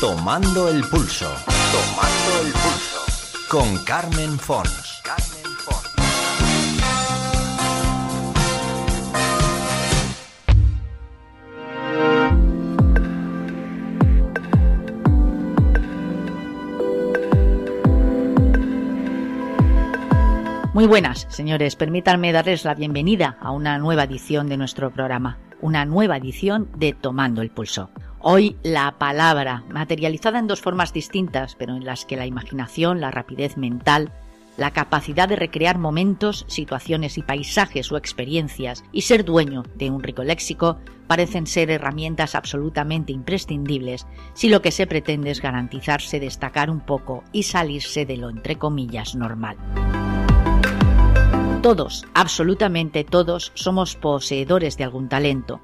Tomando el pulso. Tomando el pulso. Con Carmen Fons. Carmen Fons. Muy buenas, señores. Permítanme darles la bienvenida a una nueva edición de nuestro programa, una nueva edición de Tomando el Pulso. Hoy la palabra, materializada en dos formas distintas, pero en las que la imaginación, la rapidez mental, la capacidad de recrear momentos, situaciones y paisajes o experiencias y ser dueño de un rico léxico parecen ser herramientas absolutamente imprescindibles si lo que se pretende es garantizarse destacar un poco y salirse de lo entre comillas normal. Todos, absolutamente todos, somos poseedores de algún talento.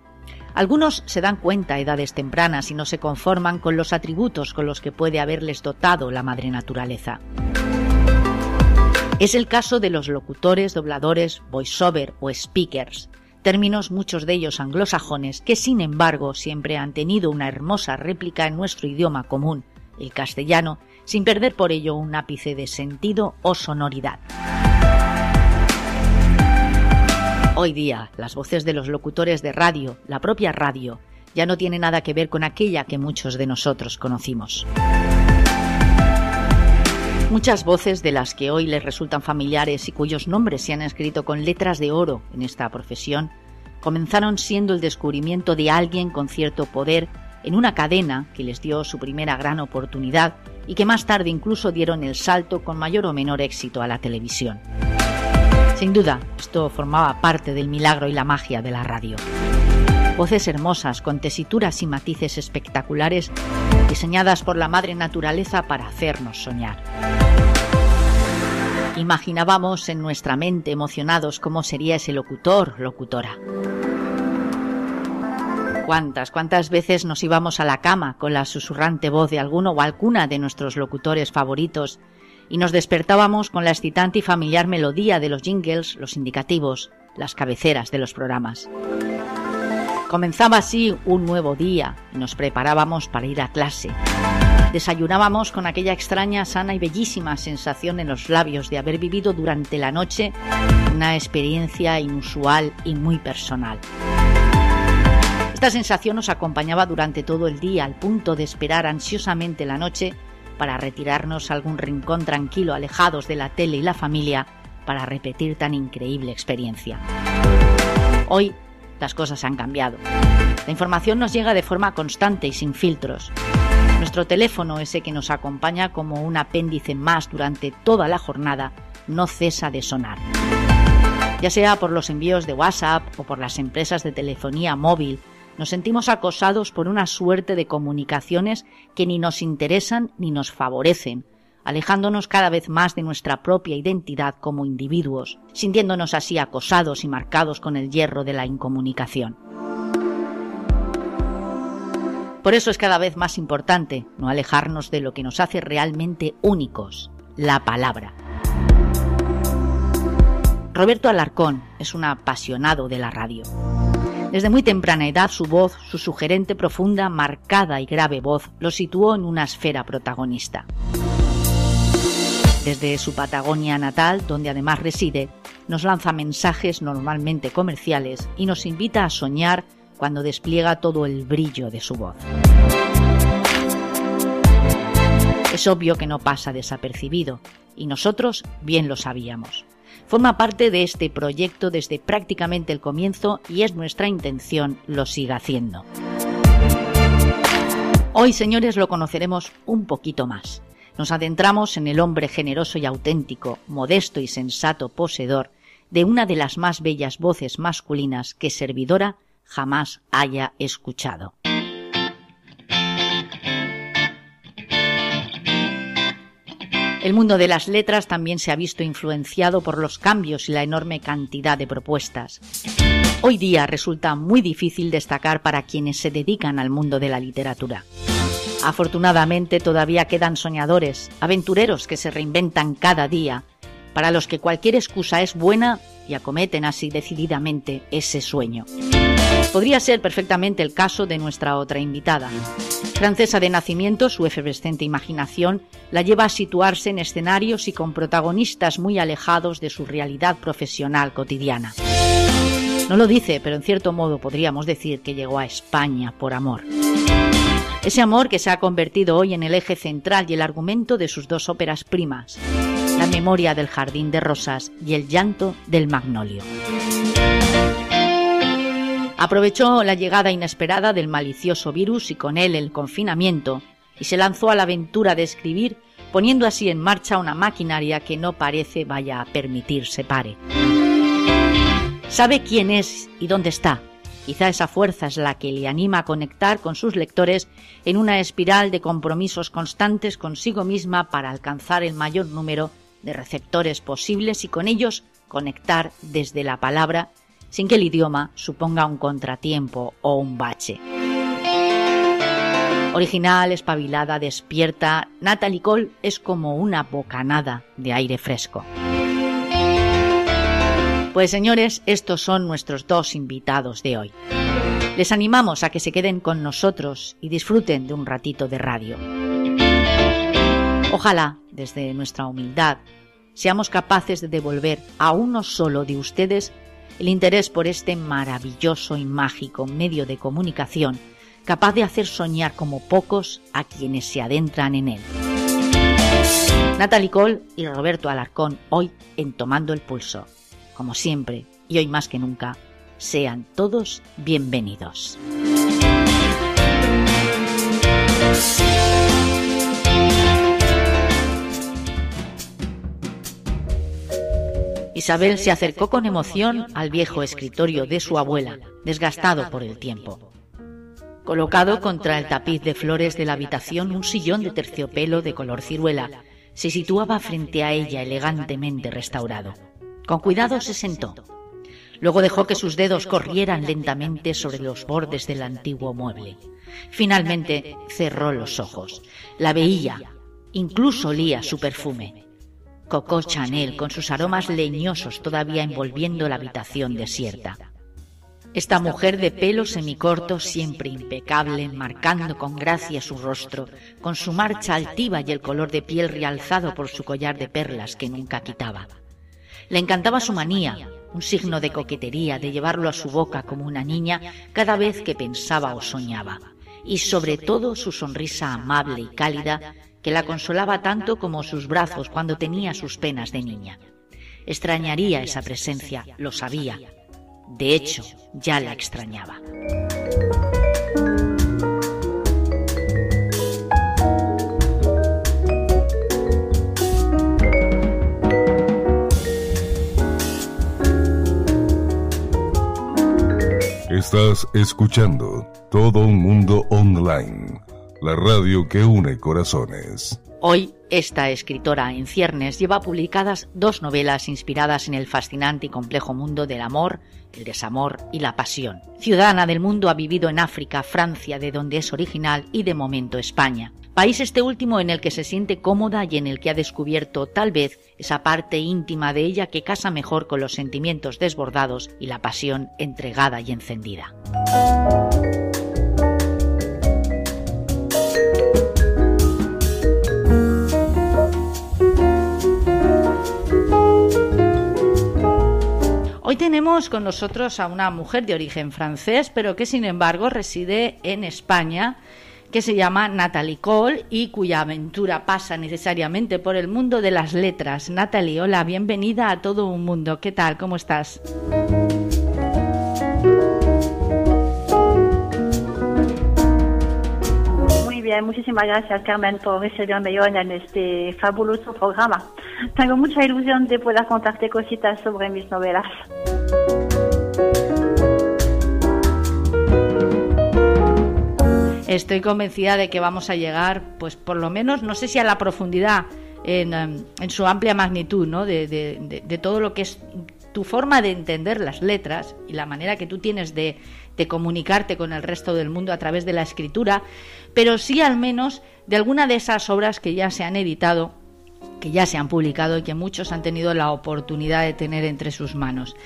Algunos se dan cuenta a edades tempranas y no se conforman con los atributos con los que puede haberles dotado la madre naturaleza. Es el caso de los locutores, dobladores, voiceover o speakers, términos muchos de ellos anglosajones que sin embargo siempre han tenido una hermosa réplica en nuestro idioma común, el castellano, sin perder por ello un ápice de sentido o sonoridad. Hoy día, las voces de los locutores de radio, la propia radio, ya no tiene nada que ver con aquella que muchos de nosotros conocimos. Muchas voces de las que hoy les resultan familiares y cuyos nombres se han escrito con letras de oro en esta profesión, comenzaron siendo el descubrimiento de alguien con cierto poder en una cadena que les dio su primera gran oportunidad y que más tarde incluso dieron el salto con mayor o menor éxito a la televisión. Sin duda, esto formaba parte del milagro y la magia de la radio. Voces hermosas, con tesituras y matices espectaculares, diseñadas por la madre naturaleza para hacernos soñar. Imaginábamos en nuestra mente emocionados cómo sería ese locutor, locutora. ¿Cuántas, cuántas veces nos íbamos a la cama con la susurrante voz de alguno o alguna de nuestros locutores favoritos y nos despertábamos con la excitante y familiar melodía de los jingles, los indicativos, las cabeceras de los programas. Comenzaba así un nuevo día y nos preparábamos para ir a clase. Desayunábamos con aquella extraña, sana y bellísima sensación en los labios de haber vivido durante la noche una experiencia inusual y muy personal. Esta sensación nos acompañaba durante todo el día al punto de esperar ansiosamente la noche para retirarnos a algún rincón tranquilo alejados de la tele y la familia para repetir tan increíble experiencia. Hoy las cosas han cambiado. La información nos llega de forma constante y sin filtros. Nuestro teléfono, ese que nos acompaña como un apéndice más durante toda la jornada, no cesa de sonar. Ya sea por los envíos de WhatsApp o por las empresas de telefonía móvil nos sentimos acosados por una suerte de comunicaciones que ni nos interesan ni nos favorecen, alejándonos cada vez más de nuestra propia identidad como individuos, sintiéndonos así acosados y marcados con el hierro de la incomunicación. Por eso es cada vez más importante no alejarnos de lo que nos hace realmente únicos, la palabra. Roberto Alarcón es un apasionado de la radio. Desde muy temprana edad su voz, su sugerente, profunda, marcada y grave voz, lo situó en una esfera protagonista. Desde su Patagonia natal, donde además reside, nos lanza mensajes normalmente comerciales y nos invita a soñar cuando despliega todo el brillo de su voz. Es obvio que no pasa desapercibido, y nosotros bien lo sabíamos. Forma parte de este proyecto desde prácticamente el comienzo y es nuestra intención lo siga haciendo. Hoy, señores, lo conoceremos un poquito más. Nos adentramos en el hombre generoso y auténtico, modesto y sensato poseedor de una de las más bellas voces masculinas que servidora jamás haya escuchado. El mundo de las letras también se ha visto influenciado por los cambios y la enorme cantidad de propuestas. Hoy día resulta muy difícil destacar para quienes se dedican al mundo de la literatura. Afortunadamente todavía quedan soñadores, aventureros que se reinventan cada día, para los que cualquier excusa es buena y acometen así decididamente ese sueño. Podría ser perfectamente el caso de nuestra otra invitada. Francesa de nacimiento, su efervescente imaginación la lleva a situarse en escenarios y con protagonistas muy alejados de su realidad profesional cotidiana. No lo dice, pero en cierto modo podríamos decir que llegó a España por amor. Ese amor que se ha convertido hoy en el eje central y el argumento de sus dos óperas primas, La memoria del jardín de rosas y El llanto del magnolio. Aprovechó la llegada inesperada del malicioso virus y con él el confinamiento y se lanzó a la aventura de escribir, poniendo así en marcha una maquinaria que no parece vaya a permitirse pare. Sabe quién es y dónde está. Quizá esa fuerza es la que le anima a conectar con sus lectores en una espiral de compromisos constantes consigo misma para alcanzar el mayor número de receptores posibles y con ellos conectar desde la palabra sin que el idioma suponga un contratiempo o un bache. Original, espabilada, despierta, Natalie Cole es como una bocanada de aire fresco. Pues señores, estos son nuestros dos invitados de hoy. Les animamos a que se queden con nosotros y disfruten de un ratito de radio. Ojalá, desde nuestra humildad, seamos capaces de devolver a uno solo de ustedes el interés por este maravilloso y mágico medio de comunicación capaz de hacer soñar como pocos a quienes se adentran en él. Natalie Cole y Roberto Alarcón hoy en Tomando el Pulso. Como siempre, y hoy más que nunca, sean todos bienvenidos. Isabel se acercó con emoción al viejo escritorio de su abuela, desgastado por el tiempo. Colocado contra el tapiz de flores de la habitación, un sillón de terciopelo de color ciruela se situaba frente a ella elegantemente restaurado. Con cuidado se sentó. Luego dejó que sus dedos corrieran lentamente sobre los bordes del antiguo mueble. Finalmente cerró los ojos. La veía, incluso olía su perfume. Coco Chanel con sus aromas leñosos todavía envolviendo la habitación desierta. Esta mujer de pelo semicorto, siempre impecable, marcando con gracia su rostro, con su marcha altiva y el color de piel realzado por su collar de perlas que nunca quitaba. Le encantaba su manía, un signo de coquetería, de llevarlo a su boca como una niña cada vez que pensaba o soñaba, y sobre todo su sonrisa amable y cálida que la consolaba tanto como sus brazos cuando tenía sus penas de niña. Extrañaría esa presencia, lo sabía. De hecho, ya la extrañaba. Estás escuchando Todo un Mundo Online la radio que une corazones. Hoy, esta escritora en ciernes lleva publicadas dos novelas inspiradas en el fascinante y complejo mundo del amor, el desamor y la pasión. Ciudadana del mundo ha vivido en África, Francia, de donde es original, y de momento España. País este último en el que se siente cómoda y en el que ha descubierto tal vez esa parte íntima de ella que casa mejor con los sentimientos desbordados y la pasión entregada y encendida. Hoy tenemos con nosotros a una mujer de origen francés, pero que sin embargo reside en España, que se llama Natalie Cole y cuya aventura pasa necesariamente por el mundo de las letras. Natalie, hola, bienvenida a todo un mundo. ¿Qué tal? ¿Cómo estás? Muchísimas gracias Carmen por recibirme hoy en este fabuloso programa. Tengo mucha ilusión de poder contarte cositas sobre mis novelas. Estoy convencida de que vamos a llegar, pues por lo menos, no sé si a la profundidad, en, em, su amplia magnitud, ¿no? De, de, todo lo que es tu forma de entender las letras y la manera que tú tienes de, comunicarte con el resto del mundo a través de la escritura, pero sí al menos de alguna de esas obras que ya se han editado que ya se han publicado y que muchos han tenido la oportunidad de tener entre sus manos.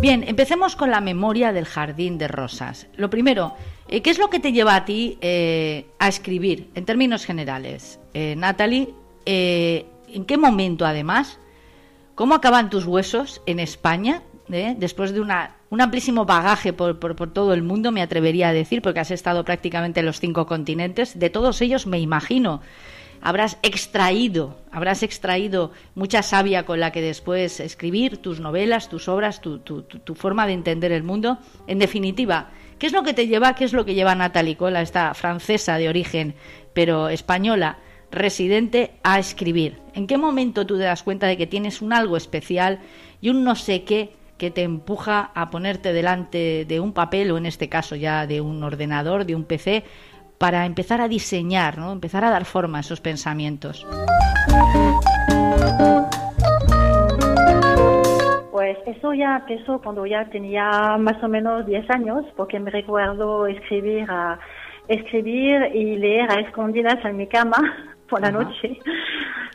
Bien, empecemos con la memoria del jardín de rosas. Lo primero, ¿qué es lo que te lleva a ti eh, a escribir, en términos generales? Eh, Natalie, ¿en qué momento además? ¿Cómo acaban tus huesos en España? Después de un amplísimo bagaje por, todo el mundo, me atrevería a decir, porque has estado prácticamente en los cinco continentes, de todos ellos me imagino habrás extraído, habrás extraído mucha savia con la que después escribir tus novelas, tus obras, tu, forma de entender el mundo. En definitiva, ¿qué es lo que te lleva, qué es lo que lleva Natalie Cola, esta francesa de origen, pero española, residente, a escribir? ¿En qué momento tú te das cuenta de que tienes un algo especial y un no sé qué que te empuja a ponerte delante de un papel o en este caso ya de un ordenador, de un PC, para empezar a diseñar, ¿no? empezar a dar forma a esos pensamientos? Eso ya empezó cuando ya tenía más o menos 10 años, porque me recuerdo escribir, a, escribir y leer a escondidas en mi cama por la noche,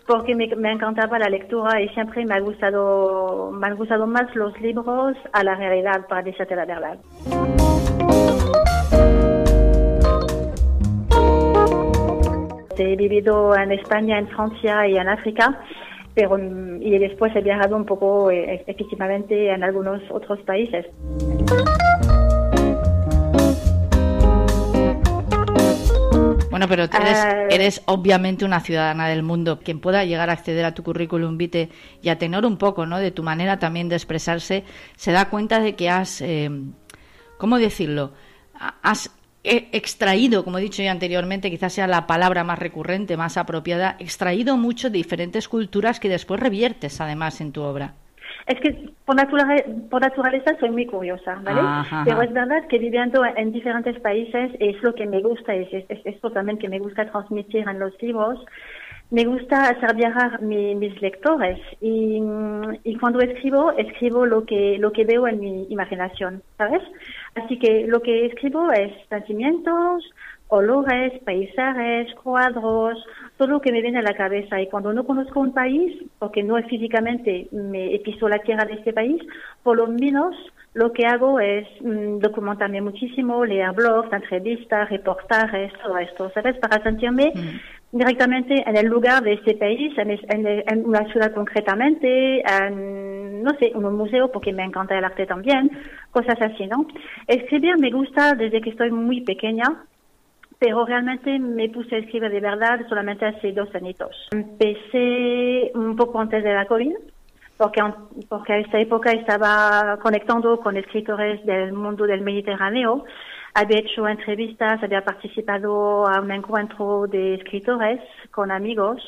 porque me, me, encantaba la lectura y siempre me ha gustado, me han gustado más los libros a la realidad, para decirte la verdad. He vivido en España, en Francia y en África, pero y después he viajado un poco eh, efectivamente en algunos otros países. Bueno, pero eres, ah. eres, obviamente una ciudadana del mundo. Quien pueda llegar a acceder a tu currículum vitae y a tener un poco ¿no? de tu manera también de expresarse, se da cuenta de que has, eh, ¿cómo decirlo? Has extraído, como he dicho ya anteriormente, quizás sea la palabra más recurrente, más apropiada, extraído mucho de diferentes culturas que después reviertes además en tu obra. Es que por, naturaleza, soy muy curiosa, ¿vale? Pero es verdad que viviendo en diferentes países es lo que me gusta, es, es, esto también que me gusta transmitir en los libros. Me gusta hacer viajar mis lectores y, y, cuando escribo, escribo lo que, lo que veo en mi imaginación, ¿sabes? Así que lo que escribo es sentimientos, olores, paisajes, cuadros, todo lo que me viene a la cabeza. Y cuando no conozco un país, porque no físicamente me piso la tierra de este país, por lo menos lo que hago es mm, documentarme muchísimo, leer blogs, entrevistas, reportajes, todo esto, ¿sabes? Para sentirme mm directamente en el lugar de este país, en, una ciudad concretamente, en, no sé, en un museo, porque me encanta el arte también, cosas así, ¿no? Escribir me gusta desde que estoy muy pequeña, pero realmente me puse a escribir de verdad solamente hace dos añitos. Empecé un poco antes de la COVID, porque, porque a esta época estaba conectando con escritores del mundo del Mediterráneo, había hecho entrevistas, había participado a un encuentro de escritores con amigos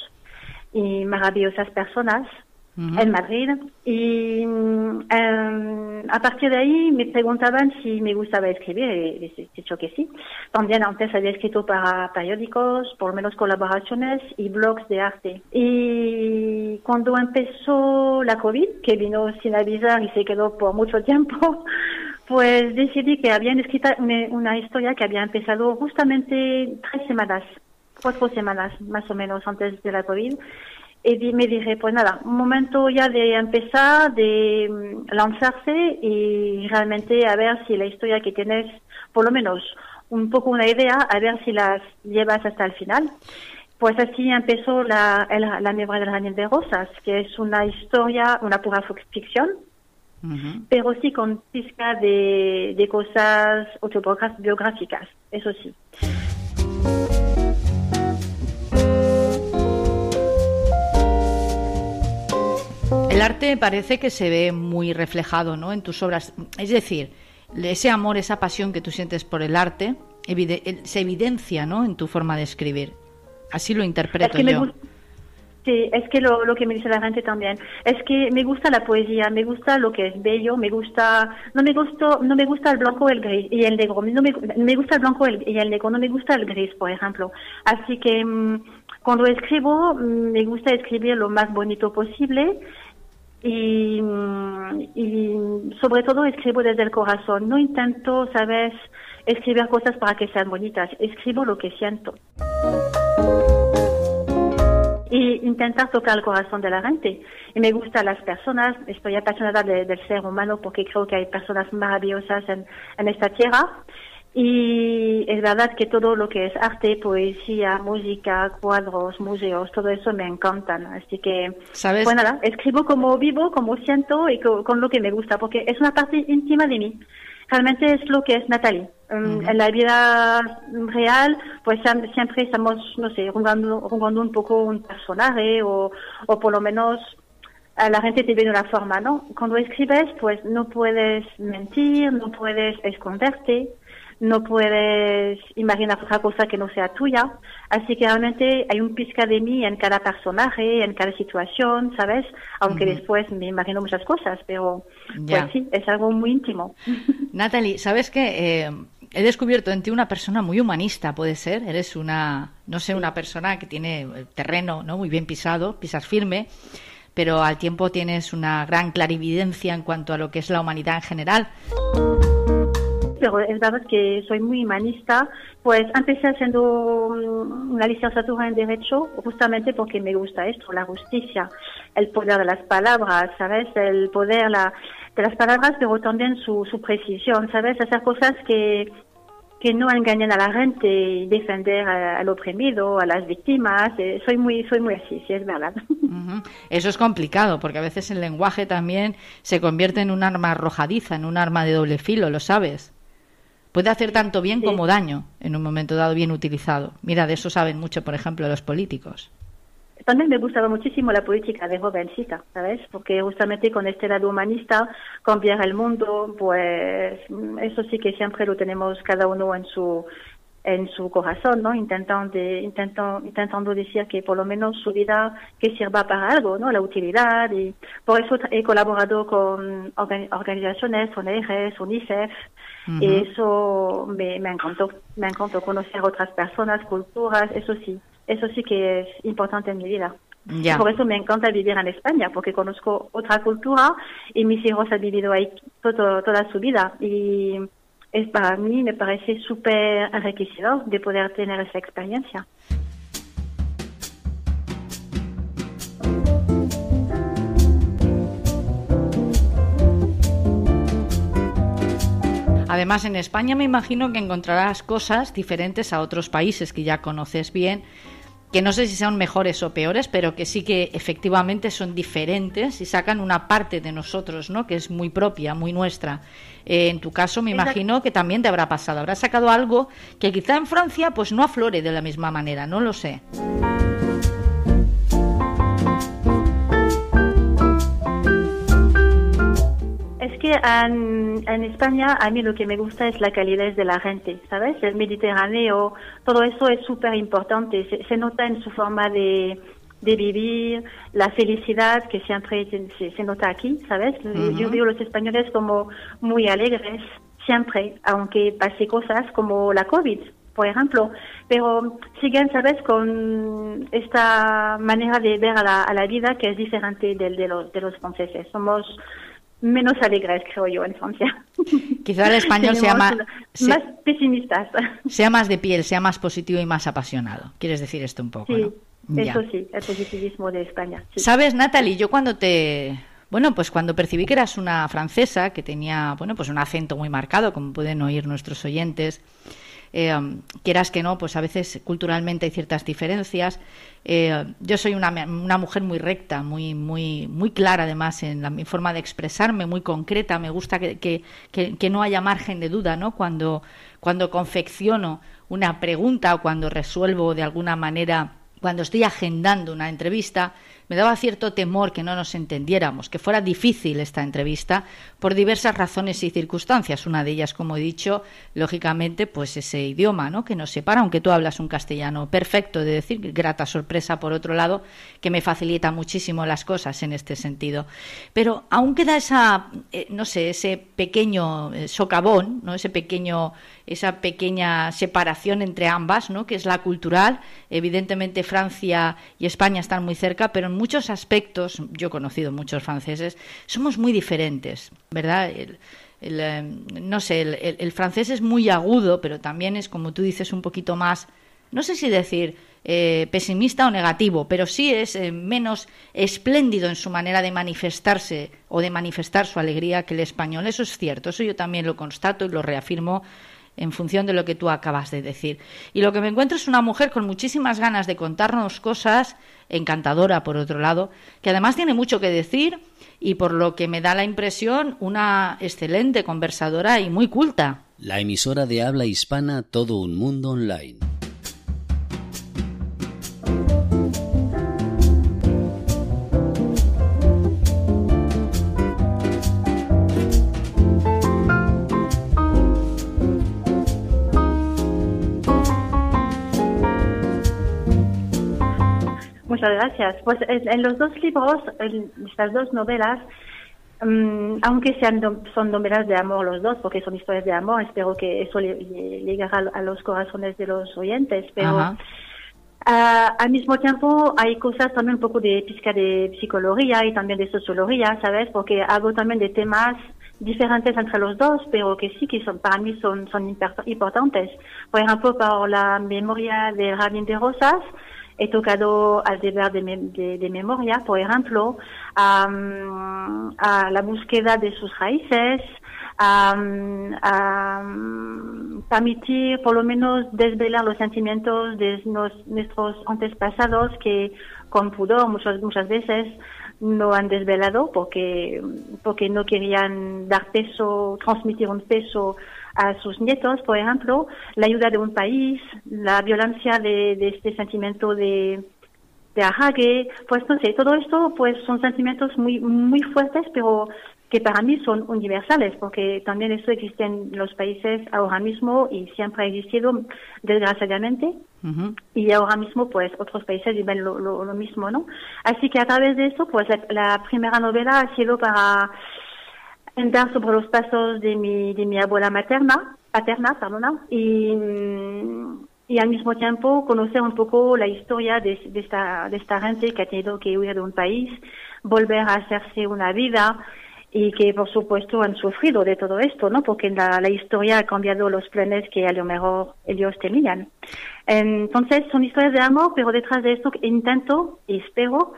y maravillosas personas en Madrid. Y em, a partir de ahí me preguntaban si me gustaba escribir y he dicho que sí. También antes había escrito para periódicos, por lo menos colaboraciones y blogs de arte. Y cuando empezó la COVID, que vino sin avisar y se quedó por mucho tiempo, pues decidí que habían escrito una historia que había empezado justamente tres semanas, cuatro semanas más o menos antes de la COVID. Y me dije, pues nada, momento ya de empezar, de mm, lanzarse y realmente a ver si la historia que tienes, por lo menos un poco una idea, a ver si las llevas hasta el final. Pues así empezó la, la memoria del Jardín de Rosas, que es una historia, una pura ficción, pero sí con pizca de, de cosas autobiográficas, eso sí. El arte parece que se ve muy reflejado ¿no? en tus obras. Es decir, ese amor, esa pasión que tú sientes por el arte se evidencia ¿no? en tu forma de escribir. Así lo interpreto yo. Sí, es que lo, lo, que me dice la gente también es que me gusta la poesía, me gusta lo que es bello, me gusta, no me gusta, no me gusta el blanco el gris y el negro, no me, me gusta el blanco y el negro, no me gusta el gris, por ejemplo. Así que mm, cuando escribo mm, me gusta escribir lo más bonito posible y, mm, y sobre todo escribo desde el corazón. No intento, sabes, escribir cosas para que sean bonitas, escribo lo que siento. Y intentar tocar el corazón de la gente. Y me gustan las personas, estoy apasionada del ser humano porque creo que hay personas maravillosas en, en esta tierra. Y es verdad que todo lo que es arte, poesía, música, cuadros, museos, todo eso me encantan. Así que, ¿Sabes? bueno, nada, escribo como vivo, como siento y con lo que me gusta, porque es una parte íntima de mí realmente es lo que es Natalie. Um, en la vida real, pues siempre estamos, no sé, jugando, jugando un poco un personaje o, o por lo menos a la gente te ve de una forma, ¿no? Cuando escribes, pues no puedes mentir, no puedes esconderte no puedes imaginar otra cosa que no sea tuya. Así que realmente hay un pizca de mí en cada personaje, en cada situación, ¿sabes? Aunque después me imagino muchas cosas, pero pues sí, es algo muy íntimo. Natalie, ¿sabes qué? Eh, he descubierto en ti una persona muy humanista, puede ser. Eres una, no sé, una persona que tiene el terreno ¿no? muy bien pisado, pisas firme pero al tiempo tienes una gran clarividencia en cuanto a lo que es la humanidad en general pero es verdad que soy muy humanista. Pues empecé haciendo mm, una licenciatura en Derecho justamente porque me gusta esto, la justicia, el poder de las palabras, ¿sabes? El poder la, de las palabras, pero también su, su precisión, ¿sabes? Hacer cosas que, que no engañen a la gente y defender al oprimido, a las víctimas. Eh, soy muy, soy muy así, sí, es verdad. Eso es complicado, porque a veces el lenguaje también se convierte en un arma arrojadiza, en un arma de doble filo, ¿lo sabes? Puede hacer tanto bien como daño en un momento dado bien utilizado. Mira, de eso saben mucho, por ejemplo, los políticos. También me gustaba muchísimo la política de jovencita, ¿sabes? Porque justamente con este lado humanista, cambiar el mundo, pues eso sí que siempre lo tenemos cada uno en su en su corazón, ¿no? Intentando, intentando, intentando decir que por lo menos su vida que sirva para algo, ¿no? La utilidad y por eso he colaborado con organizaciones, ONGs, UNICEF y eso me, me encantó, me encantó conocer otras personas, culturas, eso sí, eso sí que es importante en mi vida. Por eso me encanta vivir en España, porque conozco otra cultura y mis hijos han vivido ahí todo, toda su vida. Y es para mí me parece súper enriquecedor de poder tener esa experiencia. Además, en España me imagino que encontrarás cosas diferentes a otros países que ya conoces bien, que no sé si son mejores o peores, pero que sí que efectivamente son diferentes y sacan una parte de nosotros, ¿no? Que es muy propia, muy nuestra. Eh, en tu caso, me imagino que también te habrá pasado. Habrás sacado algo que quizá en Francia, pues no aflore de la misma manera. No lo sé. Que en, España a mí lo que me gusta es la calidad de la gente, ¿sabes? El Mediterráneo, todo eso es súper importante. Se, nota en su forma de, vivir, la felicidad que siempre se, nota aquí, ¿sabes? Yo veo los españoles como muy alegres, siempre, aunque pase cosas como la COVID, por ejemplo, pero siguen, ¿sabes?, con esta manera de ver a la, vida que es diferente del de, los, de los franceses. Somos menos alegres, creo yo, en Francia. Quizá el español sea más, más pesimistas. Sea más de piel, sea más positivo y más apasionado. ¿Quieres decir esto un poco? Sí, eso sí, el positivismo de España. Sabes, Natalie, yo cuando te... Bueno, pues cuando percibí que eras una francesa, que tenía, bueno, pues un acento muy marcado, como pueden oír nuestros oyentes, eh, quieras que no, pues a veces culturalmente hay ciertas diferencias. Eh, yo soy una, mujer muy recta, muy, muy, muy clara además en la, mi forma de expresarme, muy concreta. Me gusta que, que, que, no haya margen de duda ¿no? cuando, cuando confecciono una pregunta o cuando resuelvo de alguna manera, cuando estoy agendando una entrevista, me daba cierto temor que no nos entendiéramos, que fuera difícil esta entrevista por diversas razones y circunstancias. Una de ellas, como he dicho, lógicamente, pues ese idioma, ¿no? Que nos separa, aunque tú hablas un castellano perfecto, de decir, grata sorpresa por otro lado, que me facilita muchísimo las cosas en este sentido. Pero aún queda esa, eh, no sé, ese pequeño eh, socavón, ¿no? Ese pequeño esa pequeña separación entre ambas, ¿no? que es la cultural. Evidentemente Francia y España están muy cerca, pero en muchos aspectos, yo he conocido muchos franceses, somos muy diferentes, ¿verdad? Eh, no sé, el, francés es muy agudo, pero también es, como tú dices, un poquito más, no sé si decir eh, pesimista o negativo, pero sí es eh, menos espléndido en su manera de manifestarse o de manifestar su alegría que el español. Eso es cierto, eso yo también lo constato y lo reafirmo en función de lo que tú acabas de decir. Y lo que me encuentro es una mujer con muchísimas ganas de contarnos cosas, encantadora por otro lado, que además tiene mucho que decir y por lo que me da la impresión una excelente conversadora y muy culta. La emisora de habla hispana Todo un Mundo Online. Muchas gracias. Pues en los dos libros, en estas dos novelas, mm, aunque sean son novelas de amor los dos, porque son historias de amor, espero que eso le, llegará a los corazones de los oyentes, pero al mismo tiempo hay cosas también un poco de pizca de psicología y también de sociología, ¿sabes? Porque hago también de temas diferentes entre los dos, pero que sí que son, para mí son, son importantes. Por ejemplo, para la memoria del Jardín de Rosas, he tocado al deber de, memoria, por ejemplo, a, la búsqueda de sus raíces, a, permitir por lo menos desvelar los sentimientos de nuestros antepasados que con pudor muchas, muchas veces no han desvelado porque, porque no querían dar peso, transmitir un peso a sus nietos, por ejemplo, la ayuda de un país, la violencia de, este sentimiento de, de ajague, pues no sé, todo esto pues son sentimientos muy, muy fuertes, pero que para mí son universales, porque también eso existe en los países ahora mismo y siempre ha existido, desgraciadamente, y ahora mismo pues otros países viven lo, lo, mismo, ¿no? Así que a través de eso, pues la primera novela ha sido para entrar sobre los pasos de mi, de mi abuela materna, paterna, perdona, y, y al mismo tiempo conocer un poco la historia de, esta, de esta gente que ha tenido que huir de un país, volver a hacerse una vida y que por supuesto han sufrido de todo esto, ¿no? Porque la, la historia ha cambiado los planes que a lo mejor ellos tenían. Entonces son historias de amor, pero detrás de esto intento y espero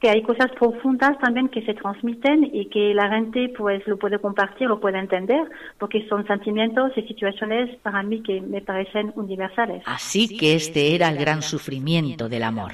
que hay cosas profundas también que se transmiten y que la gente pues lo puede compartir, lo puede entender, porque son sentimientos y situaciones para mí que me parecen universales. Así que este era el gran sufrimiento del amor.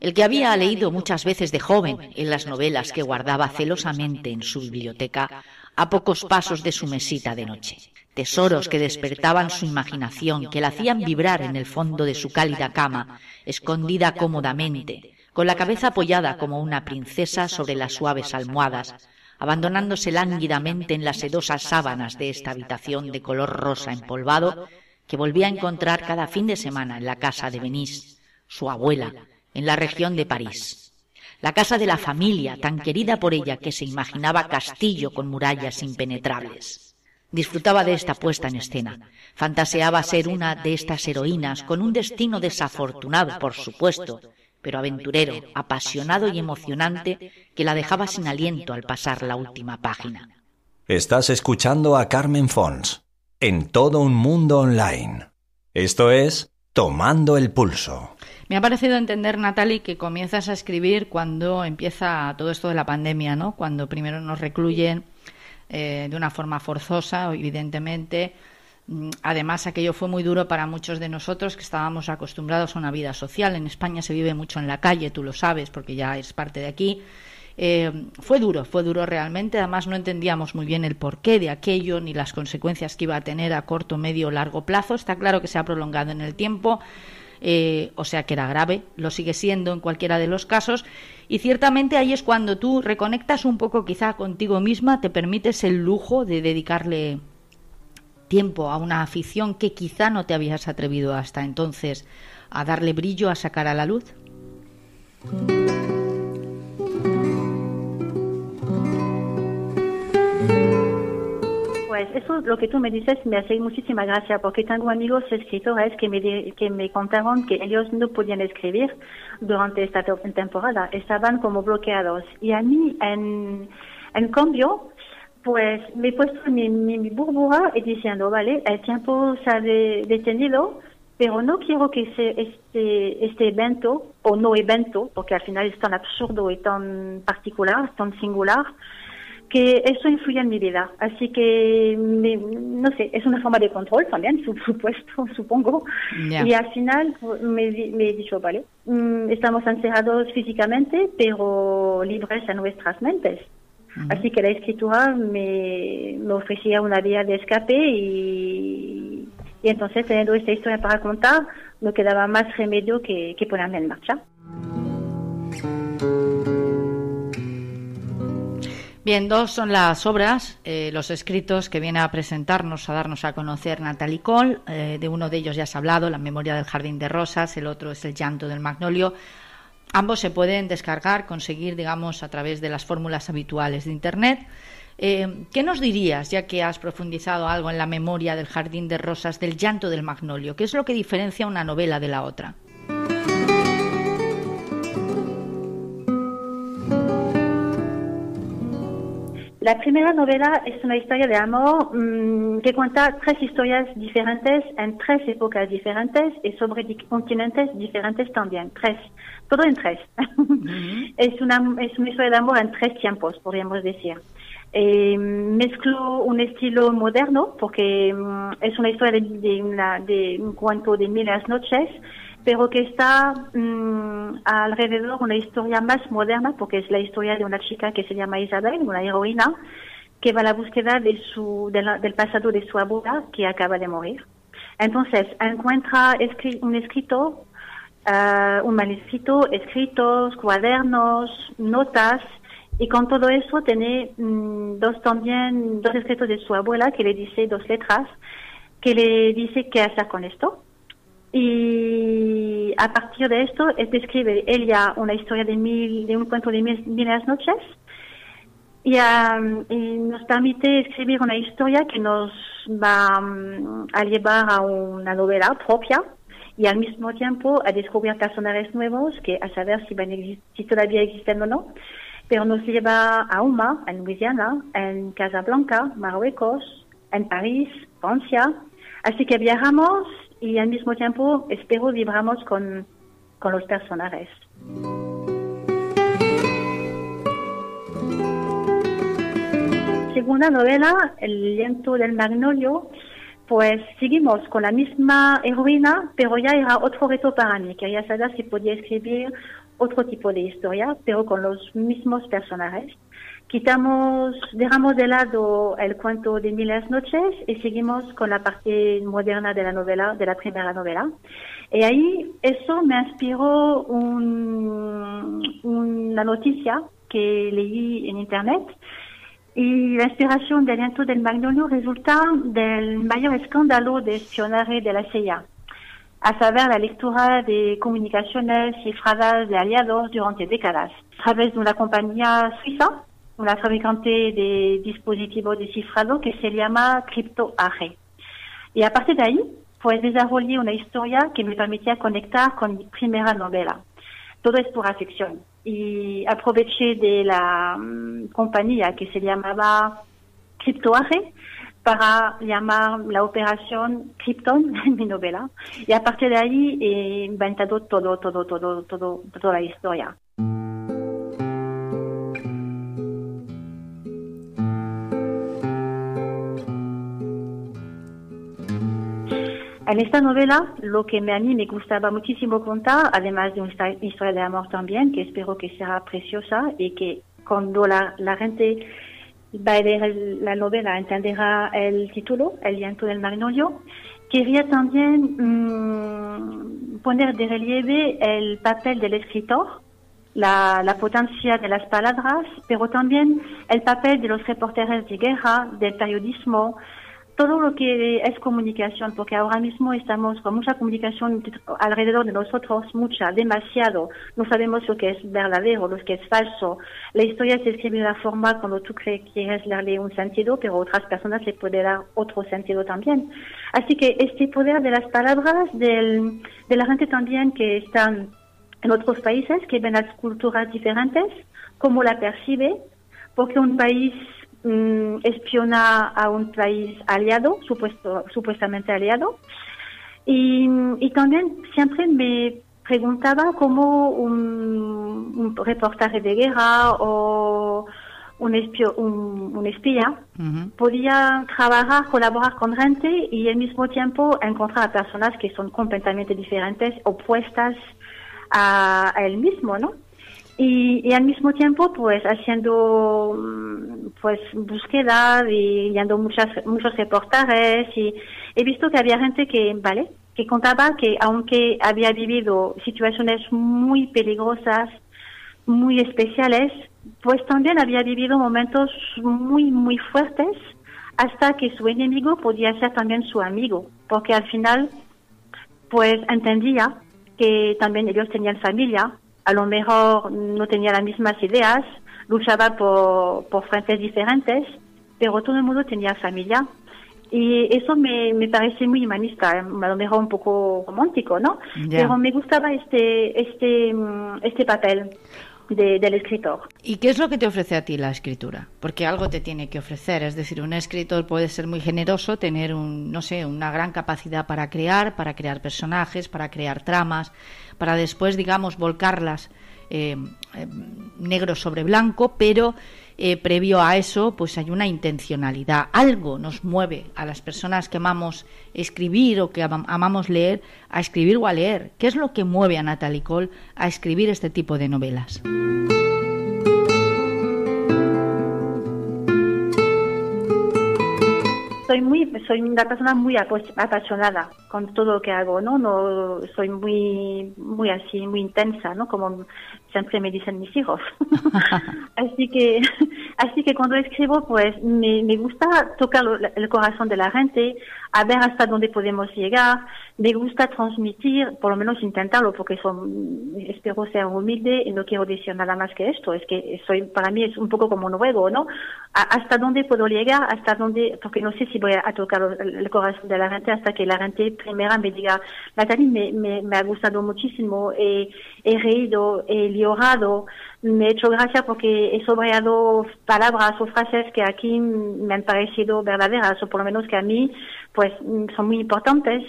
El que había leído muchas veces de joven en las novelas que guardaba celosamente en su biblioteca a pocos pasos de su mesita de noche. Tesoros que despertaban su imaginación, que la hacían vibrar en el fondo de su cálida cama, escondida cómodamente, con la cabeza apoyada como una princesa sobre las suaves almohadas, abandonándose lánguidamente en las sedosas sábanas de esta habitación de color rosa empolvado que volvía a encontrar cada fin de semana en la casa de Venise, su abuela, en la región de París. La casa de la familia, tan querida por ella que se imaginaba castillo con murallas impenetrables. Disfrutaba de esta puesta en escena. Fantaseaba ser una de estas heroínas con un destino desafortunado, por supuesto, pero aventurero, apasionado y emocionante, que la dejaba sin aliento al pasar la última página. Estás escuchando a Carmen Fons en todo un mundo online. Esto es Tomando el Pulso. Me ha parecido entender, Natalie, que comienzas a escribir cuando empieza todo esto de la pandemia, ¿no? Cuando primero nos recluyen eh, de una forma forzosa, evidentemente, además, aquello fue muy duro para muchos de nosotros que estábamos acostumbrados a una vida social. En España se vive mucho en la calle, tú lo sabes, porque ya es parte de aquí. Eh, fue duro, fue duro realmente. Además, no entendíamos muy bien el porqué de aquello ni las consecuencias que iba a tener a corto, medio o largo plazo. Está claro que se ha prolongado en el tiempo. Eh, o sea que era grave, lo sigue siendo en cualquiera de los casos, y ciertamente ahí es cuando tú reconectas un poco quizá contigo misma, te permites el lujo de dedicarle tiempo a una afición que quizá no te habías atrevido hasta entonces a darle brillo, a sacar a la luz? Pues eso, lo que tú me dices, me hace muchísima gracia, porque tengo amigos escritores que me, que me contaron que ellos no podían escribir durante esta temporada, estaban como bloqueados. Y a mí, en, en cambio, pues me he puesto mi, mi, burbuja y diciendo, vale, el tiempo se ha detenido, pero no quiero que este, este evento, o no evento, porque al final es tan absurdo y tan particular, tan singular, que eso influye en mi vida. Así que, no sé, es una forma de control también, supuesto, supongo. Y al final me, me, he dicho, vale, mm, estamos encerrados físicamente, pero libres en nuestras mentes. Así que la escritura me, me, ofrecía una vía de escape y, y, entonces teniendo esta historia para contar, no quedaba más remedio que, que ponerme en marcha. Bien, dos son las obras, eh, los escritos que viene a presentarnos, a darnos a conocer Natalie Cole. Eh, de uno de ellos ya has hablado, La memoria del jardín de rosas, el otro es El llanto del magnolio. Ambos se pueden descargar, conseguir, digamos, a través de las fórmulas habituales de Internet. Eh, ¿Qué nos dirías, ya que has profundizado algo en la memoria del jardín de rosas, del llanto del magnolio? ¿Qué es lo que diferencia una novela de la otra? La primera novela es una historia de amor mm, que cuenta tres historias diferentes en tres épocas diferentes y sobre continentes diferentes también. Tres, todo en tres. es, una, es una historia de amor en tres tiempos, podríamos decir. Eh, mezclo un estilo moderno porque mm, es una historia de, de, de un cuento de miles noches pero que está mm, alrededor una historia más moderna, porque es la historia de una chica que se llama Isabel, una heroína, que va a la búsqueda de su, del pasado de su abuela, que acaba de morir. Entonces, encuentra un escrito, uh, un manuscrito, escritos, cuadernos, notas, y con todo eso tiene mm, dos también, dos escritos de su abuela que le dice dos letras, que le dice qué hacer con esto. Y a partir de esto, él describe ella una historia de, mil, de un cuento de mil, noches y, nos permite escribir una historia que nos va a llevar a una novela propia y al mismo tiempo a descubrir personajes nuevos que a saber si, van si todavía existen o no, pero nos lleva a Uma, en Louisiana, en Casablanca, Marruecos, en París, Francia. Así que viajamos y al mismo tiempo espero vibramos con, con los personajes. Segunda novela, El viento del magnolio, pues seguimos con la misma heroína, pero ya era otro reto para mí. Quería saber si podía escribir otro tipo de historia, pero con los mismos personajes quitamos, dejamos de lado el cuento de miles noches y seguimos con la parte moderna de la novela, de la primera novela. Y ahí eso me inspiró una noticia que leí en internet y la inspiración del viento del magnolio resulta del mayor escándalo de espionaje de la CIA, a saber la lectura de comunicaciones cifradas de aliados durante décadas, a través de una compañía suiza una fabricante de dispositivos de cifrado que se llama CryptoAre. Y a partir de ahí, pues desarrollé una historia que me permitía conectar con mi primera novela. Todo es pura ficción. Y aproveché de la mm, compañía que se llamaba CryptoAre para llamar la operación Krypton mi novela. Y a partir de ahí he inventado todo, todo, todo, todo, toda la historia. En esta novela, lo que a mí me gustaba muchísimo contar, además de una historia de amor también, que espero que sea preciosa y que cuando la, gente va a leer la novela entenderá el título, El viento del magnolio, quería también mm, poner de relieve el papel del escritor, la, la, potencia de las palabras, pero también el papel de los reporteros de guerra, del periodismo, todo lo que es comunicación, porque ahora mismo estamos con mucha comunicación alrededor de nosotros, mucha, demasiado. No sabemos lo que es verdadero, lo que es falso. La historia se escribe de una forma cuando tú crees, quieres darle un sentido, pero otras personas le pueden dar otro sentido también. Así que este poder de las palabras, del, de la gente también que están en otros países, que ven las culturas diferentes, cómo la percibe, porque un país Mm, espiona a un país aliado, supuesto, supuestamente aliado, Y, y también siempre me preguntaba cómo un, un reportaje de guerra o un, espio, un, un espía podía trabajar, colaborar con gente y al mismo tiempo encontrar a personas que son completamente diferentes, opuestas a, a él mismo, ¿no? Y, y, al mismo tiempo pues haciendo mm, pues búsqueda y yendo muchas muchos reportajes y he visto que había gente que vale que contaba que aunque había vivido situaciones muy peligrosas muy especiales pues también había vivido momentos muy muy fuertes hasta que su enemigo podía ser también su amigo porque al final pues entendía que también ellos tenían familia a lo mejor no tenía las mismas ideas, luchaba por, por frentes diferentes, pero todo el mundo tenía familia. Y eso me, me parece muy humanista, a lo mejor un poco romántico, ¿no? Pero me gustaba este, este, mm, este papel. Del escritor. ¿Y qué es lo que te ofrece a ti la escritura? Porque algo te tiene que ofrecer, es decir, un escritor puede ser muy generoso, tener un, no sé, una gran capacidad para crear, para crear personajes, para crear tramas, para después, digamos, volcarlas eh, eh, negro sobre blanco, pero eh, previo a eso, pues hay una intencionalidad. Algo nos mueve a las personas que amamos escribir o que amamos leer a escribir o a leer. ¿Qué es lo que mueve a Natalie Cole a escribir este tipo de novelas? soy muy soy una persona muy apasionada con todo lo que hago no no soy muy muy así muy intensa no como siempre me dicen mis hijos. Así que así que cuando escribo pues me, me gusta tocar el corazón de la gente a ver hasta dónde podemos llegar. Me gusta transmitir por lo menos intentarlo porque son, espero ser humilde y no quiero decir nada más que esto. Es que soy para mí es un poco como un juego no hasta dónde puedo llegar hasta dónde porque no sé si voy a tocar el corazón de la gente hasta que la gente primera me diga, Natalie, me, me, ha gustado muchísimo, he, he, reído, he llorado, me he hecho gracia porque he sobrado palabras o frases que aquí me han parecido verdaderas, o por lo menos que a mí, pues, son muy importantes.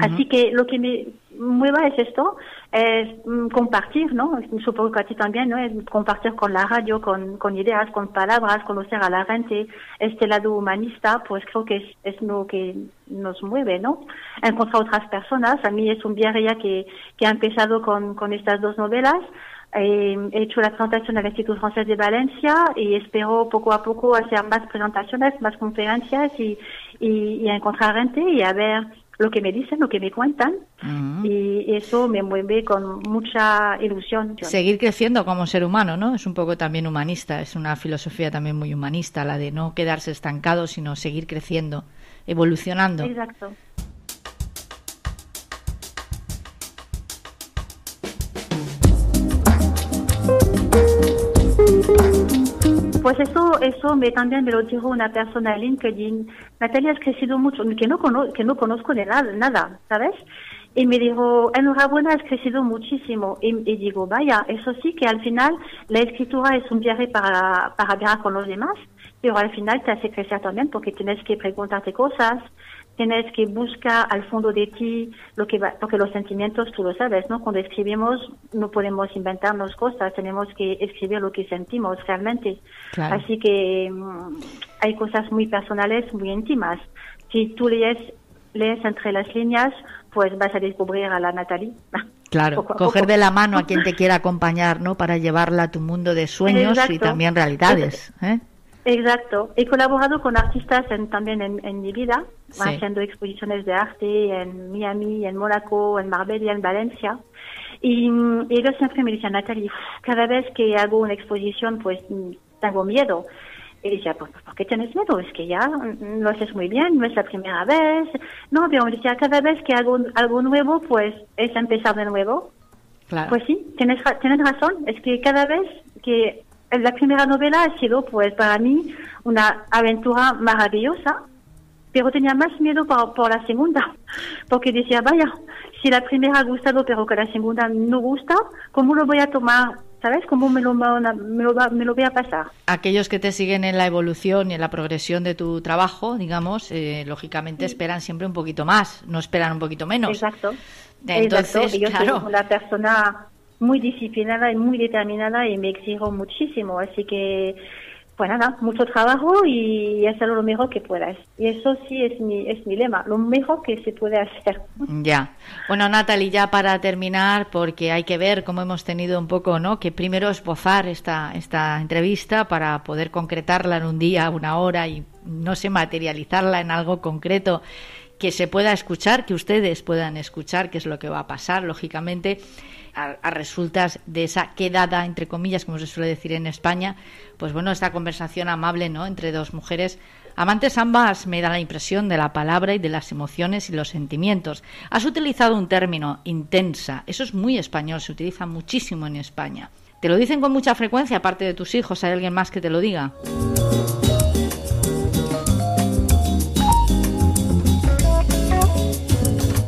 Así que lo que me mueva es esto, es mm, compartir, ¿no? Supongo que a ti también, ¿no? Es compartir con la radio, con, con ideas, con palabras, conocer a la gente, este lado humanista, pues creo que es, es lo que nos mueve, ¿no? Encontrar otras personas. A mí es un viaje ya que, que ha empezado con, con estas dos novelas. Eh, he hecho la presentación al Instituto Francés de Valencia y espero poco a poco hacer más presentaciones, más conferencias y, y, y encontrar gente y a ver lo que me dicen, lo que me cuentan y eso me mueve con mucha ilusión. Seguir creciendo como ser humano, ¿no? Es un poco también humanista, es una filosofía también muy humanista, la de no quedarse estancado, sino seguir creciendo, evolucionando. Exacto. Pues eso, eso me, también me lo dijo una persona en LinkedIn. Natalia, has crecido mucho, que no, que no conozco de nada, nada, ¿sabes? Y me dijo, enhorabuena, has crecido muchísimo. Y, digo, vaya, eso sí que al final la escritura es un viaje para, para viajar con los demás, pero al final te hace crecer también porque tienes que preguntarte cosas, tienes que buscar al fondo de ti lo que va, porque los sentimientos, tú lo sabes, ¿no? Cuando escribimos no podemos inventarnos cosas, tenemos que escribir lo que sentimos realmente. Así que mm, hay cosas muy personales, muy íntimas. Si tú lees, lees entre las líneas, pues vas a descubrir a la Natalie. Claro, coger de la mano a quien te quiera acompañar, ¿no? Para llevarla a tu mundo de sueños y también realidades. ¿eh? Exacto. He colaborado con artistas también en, mi vida, haciendo exposiciones de arte en Miami, en Mónaco, en Marbella, en Valencia. Y, ellos siempre me decían, Natalie, cada vez que hago una exposición, pues tengo miedo. Y decía, pues, ¿por qué tienes miedo? Es que ya lo haces muy bien, no es la primera vez. No, pero me decía, cada vez que hago algo nuevo, pues es empezar de nuevo. Claro. Pues sí, tienes, tienes razón. Es que cada vez que la primera novela ha sido, pues, para mí una aventura maravillosa, pero tenía más miedo por, la segunda, porque decía, vaya, si la primera ha gustado, pero que la segunda no gusta, ¿cómo lo voy a tomar ¿sabes? ¿Cómo me lo, me, lo, me lo voy a pasar? Aquellos que te siguen en la evolución y en la progresión de tu trabajo, digamos, eh, lógicamente esperan siempre un poquito más, no esperan un poquito menos. Exacto. Entonces, Yo soy una persona muy disciplinada y muy determinada y me exijo muchísimo, así que pues nada, mucho trabajo y hacerlo lo mejor que puedas. Y eso sí es mi, es mi lema, lo mejor que se puede hacer. Ya. Bueno, Natalie, ya para terminar, porque hay que ver cómo hemos tenido un poco, ¿no? Que primero esbozar esta, esta entrevista para poder concretarla en un día, una hora y, no sé, materializarla en algo concreto que se pueda escuchar, que ustedes puedan escuchar qué es lo que va a pasar, lógicamente a, resultas de esa quedada, entre comillas, como se suele decir en España, pues bueno, esta conversación amable, ¿no?, entre dos mujeres amantes ambas me da la impresión de la palabra y de las emociones y los sentimientos. Has utilizado un término, intensa, eso es muy español, se utiliza muchísimo en España. ¿Te lo dicen con mucha frecuencia, aparte de tus hijos? ¿Hay alguien más que te lo diga?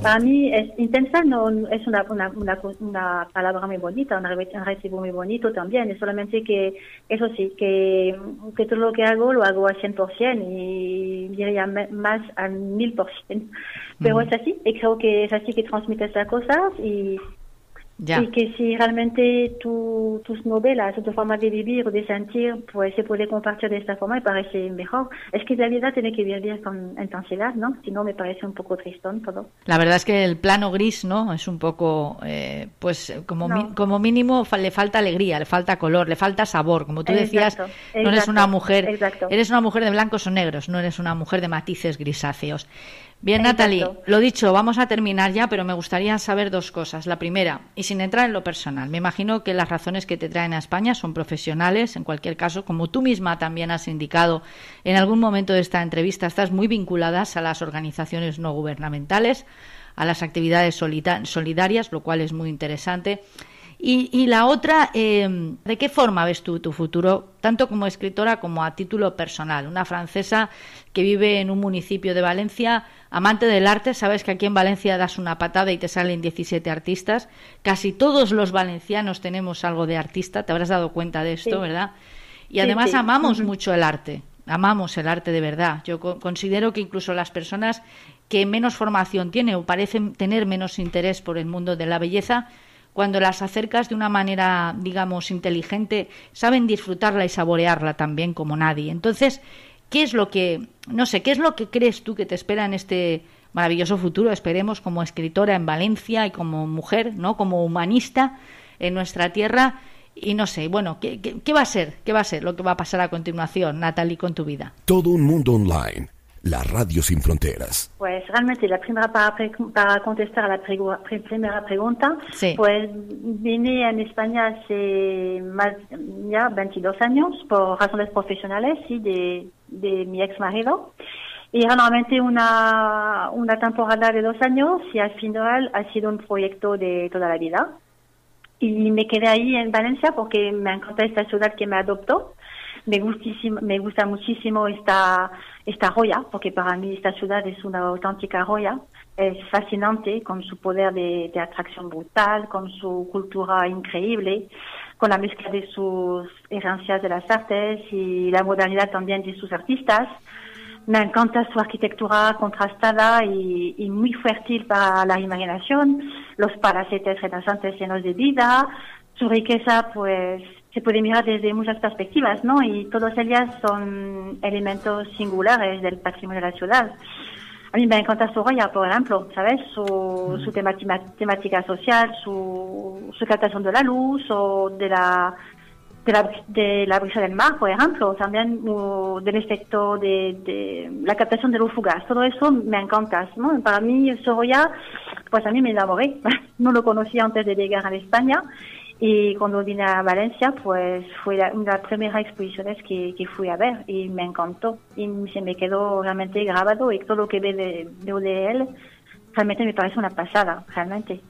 Para mí es intensa, no es una, una, una, palabra muy bonita, un recibo muy bonito también, es solamente que, eso sí, que, que todo lo que hago lo hago al 100% y diría más al 1000%. Pero es así, y creo que es así que transmites las cosas y y que si realmente tu, tus novelas tu forma de vivir o de sentir pues se puede compartir de esta forma, me parece mejor. Es que la vida tiene que vivir con intensidad, ¿no? Si no, me parece un poco tristón todo. La verdad es que el plano gris, ¿no? Es un poco, eh, pues como, como mínimo le falta alegría, le falta color, le falta sabor. Como tú decías, no eres una mujer, eres una mujer de blancos o negros, no eres una mujer de matices grisáceos. Bien, Natalie, lo dicho, vamos a terminar ya, pero me gustaría saber dos cosas. La primera, y sin entrar en lo personal, me imagino que las razones que te traen a España son profesionales, en cualquier caso, como tú misma también has indicado en algún momento de esta entrevista, estás muy vinculadas a las organizaciones no gubernamentales, a las actividades solidarias, lo cual es muy interesante. Y, la otra, eh, ¿de qué forma ves tú tu futuro, tanto como escritora como a título personal? Una francesa que vive en un municipio de Valencia, amante del arte, sabes que aquí en Valencia das una patada y te salen 17 artistas. Casi todos los valencianos tenemos algo de artista, te habrás dado cuenta de esto, ¿verdad? Y además amamos mucho el arte, amamos el arte de verdad. Yo considero que incluso las personas que menos formación tienen o parecen tener menos interés por el mundo de la belleza, cuando las acercas de una manera, digamos, inteligente, saben disfrutarla y saborearla también como nadie. Entonces, ¿qué es lo que, no sé, qué es lo que crees tú que te espera en este maravilloso futuro, esperemos, como escritora en Valencia y como mujer, ¿no? Como humanista en nuestra tierra? Y no sé, bueno, ¿qué, qué va a ser? ¿Qué va a ser lo que va a pasar a continuación, Natalie, con tu vida? Todo un mundo online la radio sin fronteras. Pues realmente la primera para, para contestar a la primera pregunta, pues vine en España hace más ya 22 años por razones profesionales y de, de mi ex marido. Y realmente una, una temporada de dos años y al final ha sido un proyecto de toda la vida. Y me quedé ahí en Valencia porque me encanta esta ciudad que me adoptó me, me gusta muchísimo esta, esta joya, porque para mí esta ciudad es una auténtica joya. Es fascinante con su poder de, de atracción brutal, con su cultura increíble, con la mezcla de sus herencias de las artes y la modernidad también de sus artistas. Me encanta su arquitectura contrastada y, muy fértil para la imaginación, los palacetes renacentes llenos de vida, su riqueza pues se puede mirar desde muchas perspectivas, ¿no? Y todas ellas son elementos singulares del patrimonio de la ciudad. A mí me encanta Soraya, por ejemplo, ¿sabes? Su, su temática social, su, su captación de la luz o de la, de la, de la brisa del mar, por ejemplo, también del efecto de, de, la captación de los fugaz. Todo eso me encanta, ¿no? Para mí, Soraya, pues a mí me enamoré. no lo conocía antes de llegar a España y cuando vine a Valencia, pues fue una de las primeras exposiciones que, que, fui a ver y me encantó. Y se me quedó realmente grabado y todo lo que veo de, de él realmente me parece una pasada, realmente.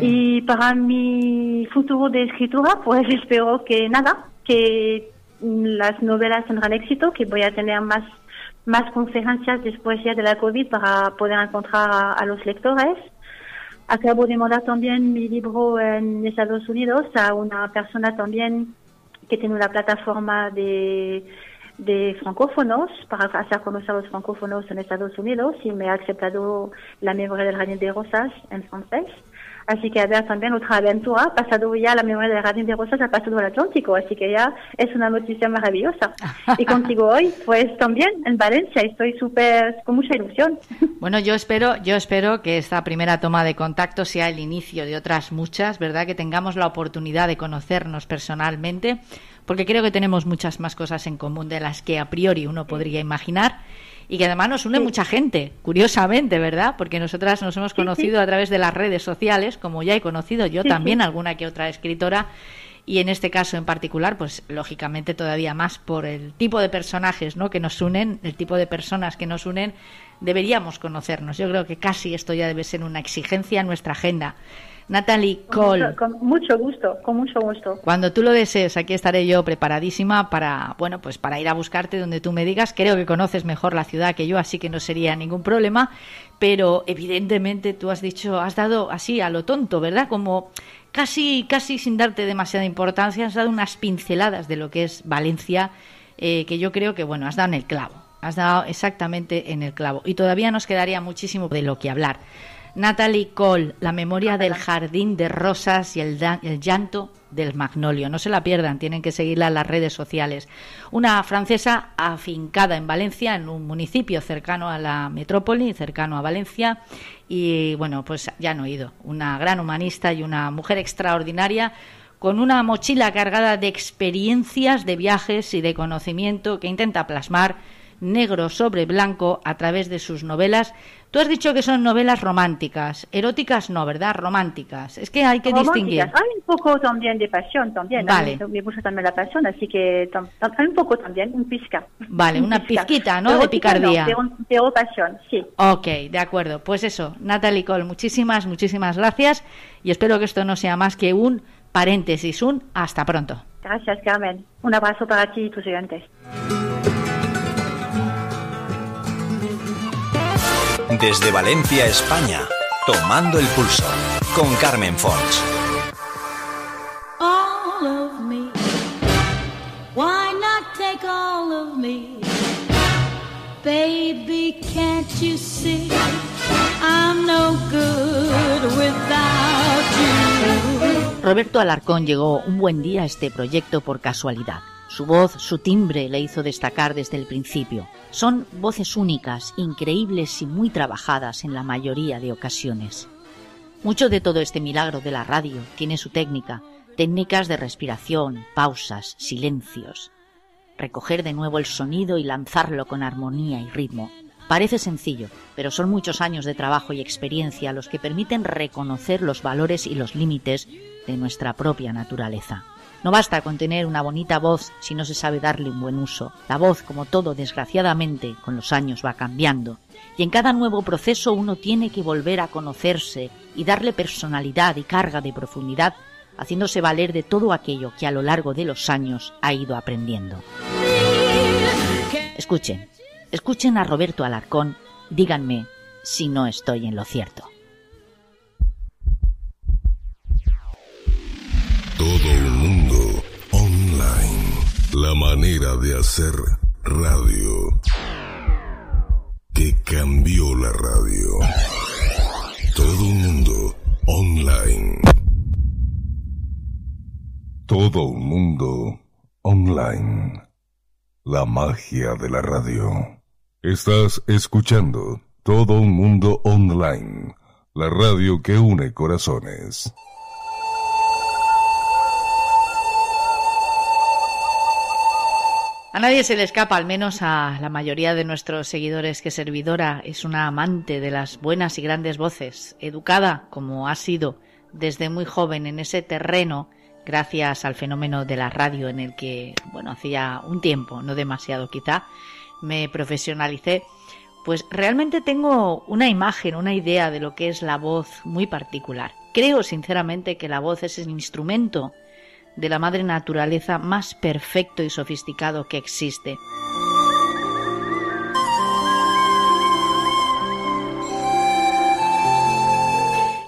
Y para mi futuro de escritura, pues espero que nada, que las novelas tendrán éxito, que voy a tener más más conferencias después ya de la COVID para poder encontrar a, los lectores. Acabo de mandar también mi libro en Estados Unidos a una persona también que tiene una plataforma de, de francófonos para hacer conocer a los francófonos en Estados Unidos y me ha aceptado la memoria del Jardín de Rosas en francés. Así que ver también otra aventura, ha pasado ya la memoria del Jardín de Rosas, ha pasado al Atlántico, así que ya es una noticia maravillosa. Y contigo hoy, pues también en Valencia, estoy súper, con mucha ilusión. Bueno, yo espero, yo espero que esta primera toma de contacto sea el inicio de otras muchas, ¿verdad? Que tengamos la oportunidad de conocernos personalmente, porque creo que tenemos muchas más cosas en común de las que a priori uno podría imaginar y que además nos une mucha gente, curiosamente, ¿verdad? Porque nosotras nos hemos conocido a través de las redes sociales, como ya he conocido yo también alguna que otra escritora y en este caso en particular, pues lógicamente todavía más por el tipo de personajes ¿no? que nos unen, el tipo de personas que nos unen, deberíamos conocernos. Yo creo que casi esto ya debe ser una exigencia en nuestra agenda. Natalie Cole. Con mucho, gusto, con mucho gusto. Cuando tú lo desees, aquí estaré yo preparadísima para, bueno, pues para ir a buscarte donde tú me digas. Creo que conoces mejor la ciudad que yo, así que no sería ningún problema. Pero evidentemente tú has dicho, has dado así a lo tonto, ¿verdad? Como casi, casi sin darte demasiada importancia, has dado unas pinceladas de lo que es Valencia, eh, que yo creo que, bueno, has dado en el clavo. Has dado exactamente en el clavo. Y todavía nos quedaría muchísimo de lo que hablar. Natalie Cole, La memoria del jardín de rosas y el, llanto del magnolio. No se la pierdan, tienen que seguirla en las redes sociales. Una francesa afincada en Valencia, en un municipio cercano a la metrópoli, cercano a Valencia. Y bueno, pues ya han oído. Una gran humanista y una mujer extraordinaria con una mochila cargada de experiencias, de viajes y de conocimiento que intenta plasmar negro sobre blanco a través de sus novelas. Tú has dicho que son novelas románticas, eróticas no, ¿verdad? Románticas. Es que hay que distinguir. Hay un poco también de pasión también. Vale. Me gusta también la pasión, así que hay un poco también, un pizca. Vale, una pizquita, ¿no? de picardía. No, pasión, sí. Ok, de acuerdo. Pues eso, Natalie Cole, muchísimas, muchísimas gracias y espero que esto no sea más que un paréntesis, un hasta pronto. Gracias, Carmen. Un abrazo para ti y tus oyentes. Desde Valencia, España, tomando el pulso con Carmen Fons. All of me. Why not take all of me? Baby, can't you see? I'm no good without you. Roberto Alarcón llegó un buen día a este proyecto por casualidad. Su voz, su timbre le hizo destacar desde el principio. Son voces únicas, increíbles y muy trabajadas en la mayoría de ocasiones. Mucho de todo este milagro de la radio tiene su técnica, técnicas de respiración, pausas, silencios. Recoger de nuevo el sonido y lanzarlo con armonía y ritmo. Parece sencillo, pero son muchos años de trabajo y experiencia los que permiten reconocer los valores y los límites de nuestra propia naturaleza. No basta con tener una bonita voz si no se sabe darle un buen uso. La voz, como todo, desgraciadamente, con los años va cambiando. Y en cada nuevo proceso uno tiene que volver a conocerse y darle personalidad y carga de profundidad, haciéndose valer de todo aquello que a lo largo de los años ha ido aprendiendo. Escuchen, escuchen a Roberto Alarcón, díganme si no estoy en lo cierto. La manera de hacer radio que cambió la radio. Todo un mundo online. Todo un mundo online. La magia de la radio. Estás escuchando Todo un mundo online. La radio que une corazones. A nadie se le escapa, al menos a la mayoría de nuestros seguidores, que Servidora es una amante de las buenas y grandes voces, educada como ha sido desde muy joven en ese terreno, gracias al fenómeno de la radio en el que, bueno, hacía un tiempo, no demasiado quizá, me profesionalicé, pues realmente tengo una imagen, una idea de lo que es la voz muy particular. Creo sinceramente que la voz es el instrumento de la madre naturaleza más perfecto y sofisticado que existe.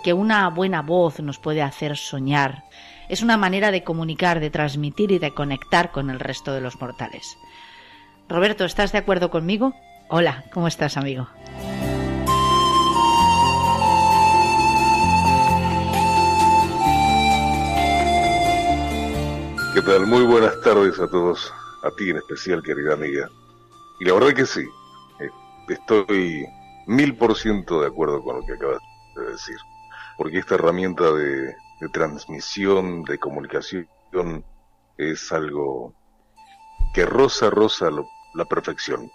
que una buena voz nos puede hacer soñar. Es una manera de comunicar, de transmitir y de conectar con el resto de los mortales. Roberto, ¿estás de acuerdo conmigo? Hola, ¿cómo estás, amigo? ¿Qué tal? Muy buenas tardes a todos, a ti en especial, querida amiga. Y la verdad que sí, eh, estoy mil por ciento de acuerdo con lo que acabas de decir, porque esta herramienta de, transmisión, de comunicación, es algo que roza, roza la perfección.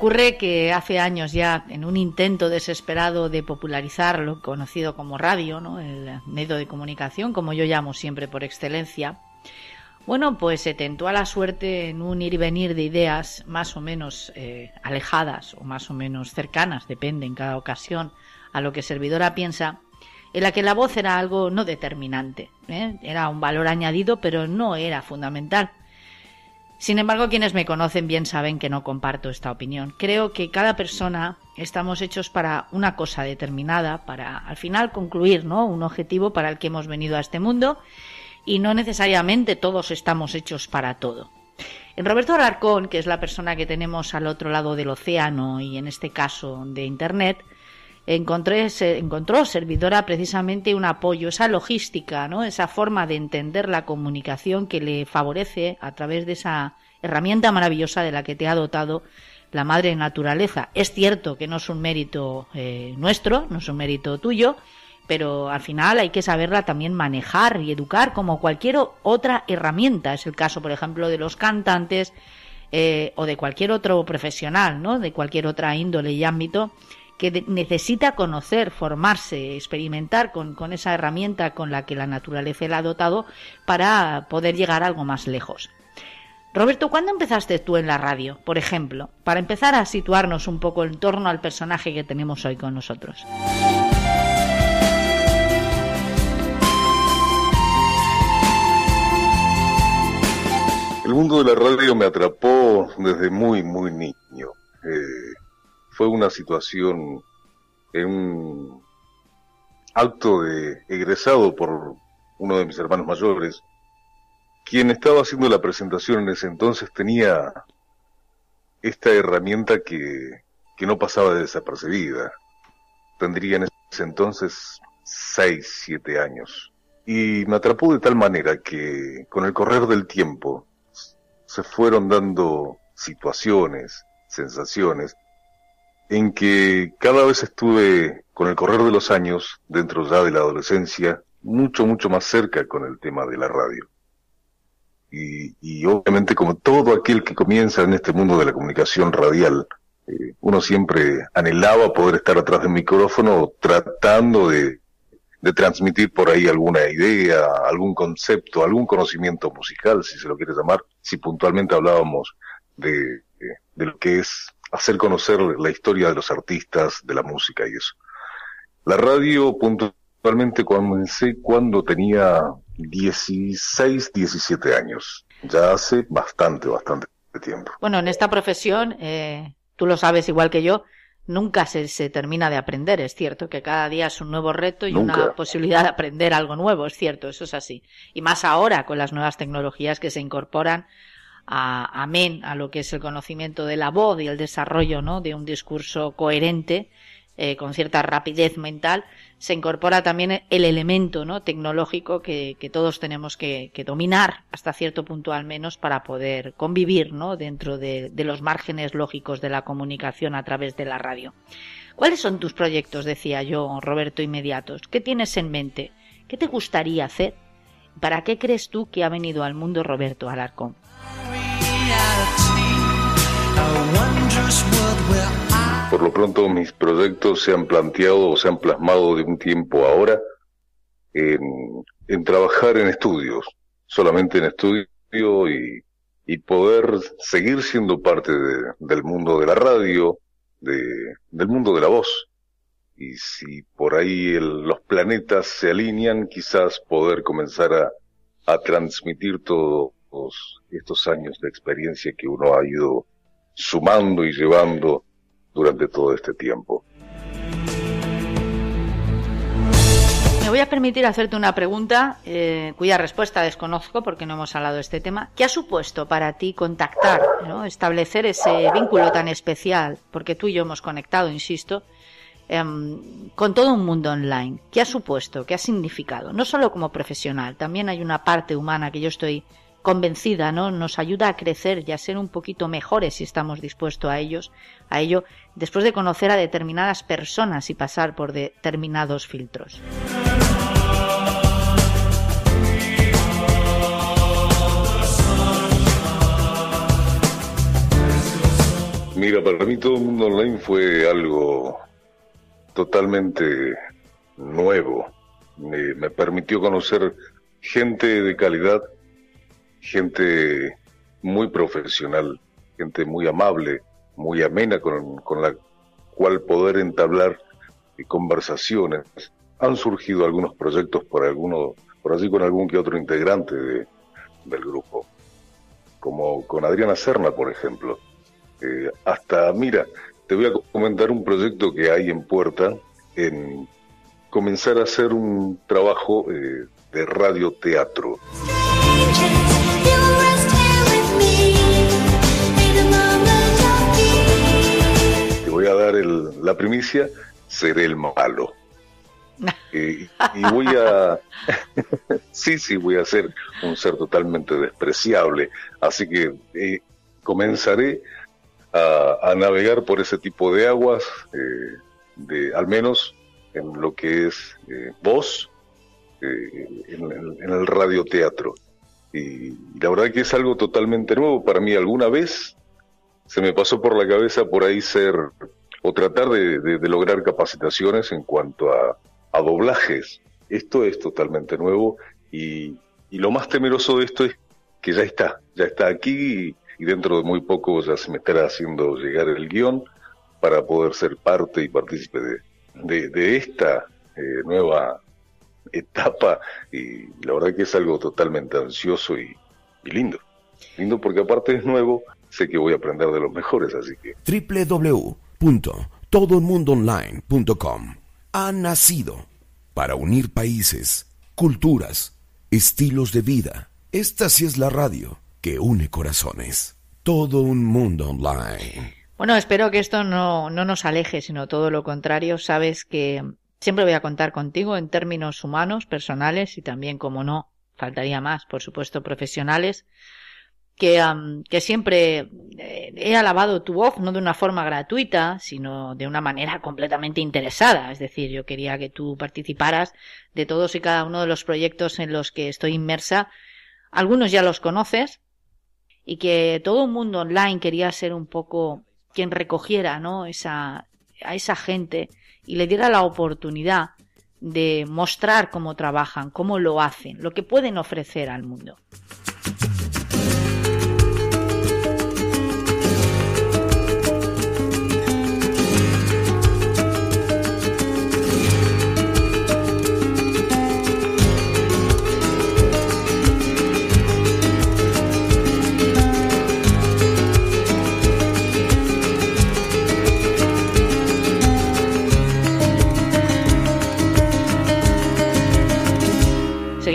Ocurre que hace años ya, en un intento desesperado de popularizar lo conocido como radio, ¿no? el medio de comunicación, como yo llamo siempre por excelencia, bueno, pues se tentó a la suerte en un ir y venir de ideas más o menos eh, alejadas o más o menos cercanas, depende en cada ocasión, a lo que servidora piensa, en la que la voz era algo no determinante, ¿eh? era un valor añadido, pero no era fundamental. Sin embargo, quienes me conocen bien saben que no comparto esta opinión. Creo que cada persona estamos hechos para una cosa determinada, para al final concluir, ¿no? Un objetivo para el que hemos venido a este mundo y no necesariamente todos estamos hechos para todo. En Roberto Alarcón, que es la persona que tenemos al otro lado del océano y en este caso de Internet, encontré, encontró servidora precisamente un apoyo, esa logística, ¿no? esa forma de entender la comunicación que le favorece a través de esa herramienta maravillosa de la que te ha dotado la madre naturaleza. Es cierto que no es un mérito eh, nuestro, no es un mérito tuyo, pero al final hay que saberla también manejar y educar como cualquier otra herramienta. Es el caso, por ejemplo, de los cantantes eh, o de cualquier otro profesional, ¿no? De cualquier otra índole y ámbito que necesita conocer, formarse, experimentar con, con, esa herramienta con la que la naturaleza le ha dotado para poder llegar algo más lejos. Roberto, ¿cuándo empezaste tú en la radio, por ejemplo? Para empezar a situarnos un poco en torno al personaje que tenemos hoy con nosotros. El mundo de la radio me atrapó desde muy, muy niño. Eh, fue una situación en un acto de egresado por uno de mis hermanos mayores, quien estaba haciendo la presentación en ese entonces tenía esta herramienta que, que no pasaba de desapercibida. Tendría en ese entonces seis, siete años. Y me atrapó de tal manera que con el correr del tiempo se fueron dando situaciones, sensaciones, en que cada vez estuve, con el correr de los años, dentro ya de la adolescencia, mucho, mucho más cerca con el tema de la radio. Y, obviamente como todo aquel que comienza en este mundo de la comunicación radial, eh, uno siempre anhelaba poder estar atrás del micrófono tratando de, de transmitir por ahí alguna idea, algún concepto, algún conocimiento musical, si se lo quiere llamar, si puntualmente hablábamos de, de lo que es hacer conocer la historia de los artistas, de la música y eso. La radio puntualmente comencé cuando tenía 16, 17 años. Ya hace bastante, bastante tiempo. Bueno, en esta profesión, eh, tú lo sabes igual que yo, nunca se, se, termina de aprender. Es cierto que cada día es un nuevo reto y una posibilidad de aprender algo nuevo. Es cierto, eso es así. Y más ahora con las nuevas tecnologías que se incorporan a, amén a lo que es el conocimiento de la voz y el desarrollo ¿no? de un discurso coherente eh, con cierta rapidez mental, se incorpora también el elemento ¿no? tecnológico que, todos tenemos que, dominar hasta cierto punto al menos para poder convivir ¿no? dentro de, de los márgenes lógicos de la comunicación a través de la radio. ¿Cuáles son tus proyectos, decía yo, Roberto, inmediatos? ¿Qué tienes en mente? ¿Qué te gustaría hacer? ¿Para qué crees tú que ha venido al mundo Roberto Alarcón? Por lo pronto mis proyectos se han planteado o se han plasmado de un tiempo ahora en, trabajar en estudios, solamente en estudio y, poder seguir siendo parte del mundo de la radio, del mundo de la voz. Y si por ahí los planetas se alinean, quizás poder comenzar a, a transmitir todo estos años de experiencia que uno ha ido sumando y llevando durante todo este tiempo. Me voy a permitir hacerte una pregunta eh, cuya respuesta desconozco porque no hemos hablado de este tema. ¿Qué ha supuesto para ti contactar, establecer ese vínculo tan especial? Porque tú y yo hemos conectado, insisto, em, con todo un mundo online. ¿Qué ha supuesto? ¿Qué ha significado? No solo como profesional, también hay una parte humana que yo estoy convencida, ¿no? Nos ayuda a crecer y a ser un poquito mejores si estamos dispuestos a ellos, a ello, después de conocer a determinadas personas y pasar por determinados filtros. Mira, para mí todo el mundo online fue algo totalmente nuevo. me permitió conocer gente de calidad gente muy profesional, gente muy amable, muy amena con, la cual poder entablar conversaciones. Han surgido algunos proyectos por alguno, por así con algún que otro integrante de, del grupo, como con Adriana Serna, por ejemplo. Eh, hasta, mira, te voy a comentar un proyecto que hay en puerta, en comenzar a hacer un trabajo eh, de radioteatro. La primicia, seré el malo. y, voy a... sí, sí, voy a ser un ser totalmente despreciable. Así que eh, comenzaré a, navegar por ese tipo de aguas, eh, de, al menos en lo que es eh, voz, en, en, el radioteatro. Y la verdad que es algo totalmente nuevo para mí. Alguna vez se me pasó por la cabeza por ahí ser o tratar de, lograr capacitaciones en cuanto a, doblajes. Esto es totalmente nuevo y, lo más temeroso de esto es que ya está, ya está aquí y, dentro de muy poco ya se me estará haciendo llegar el guion para poder ser parte y partícipe de, de, esta eh, nueva etapa y la verdad que es algo totalmente ansioso y, lindo. Lindo porque aparte es nuevo, sé que voy a aprender de los mejores, así que... www.todoelmundoonline.com ha nacido para unir países, culturas, estilos de vida. Esta sí es la radio que une corazones. Todo un mundo online. Bueno, espero que esto no, no nos aleje, sino todo lo contrario. Sabes que Siempre voy a contar contigo en términos humanos, personales y también, como no, faltaría más, por supuesto, profesionales, que, que siempre eh, he alabado tu voz, no de una forma gratuita, sino de una manera completamente interesada. Es decir, yo quería que tú participaras de todos y cada uno de los proyectos en los que estoy inmersa. Algunos ya los conoces y que todo un mundo online quería ser un poco quien recogiera, ¿no? Esa, a esa gente y le diera la oportunidad de mostrar cómo trabajan, cómo lo hacen, lo que pueden ofrecer al mundo.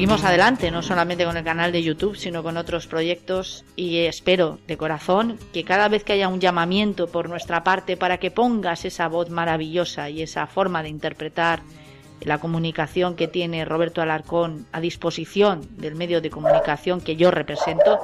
Seguimos adelante, no solamente con el canal de YouTube, sino con otros proyectos y espero de corazón que cada vez que haya un llamamiento por nuestra parte para que pongas esa voz maravillosa y esa forma de interpretar la comunicación que tiene Roberto Alarcón a disposición del medio de comunicación que yo represento,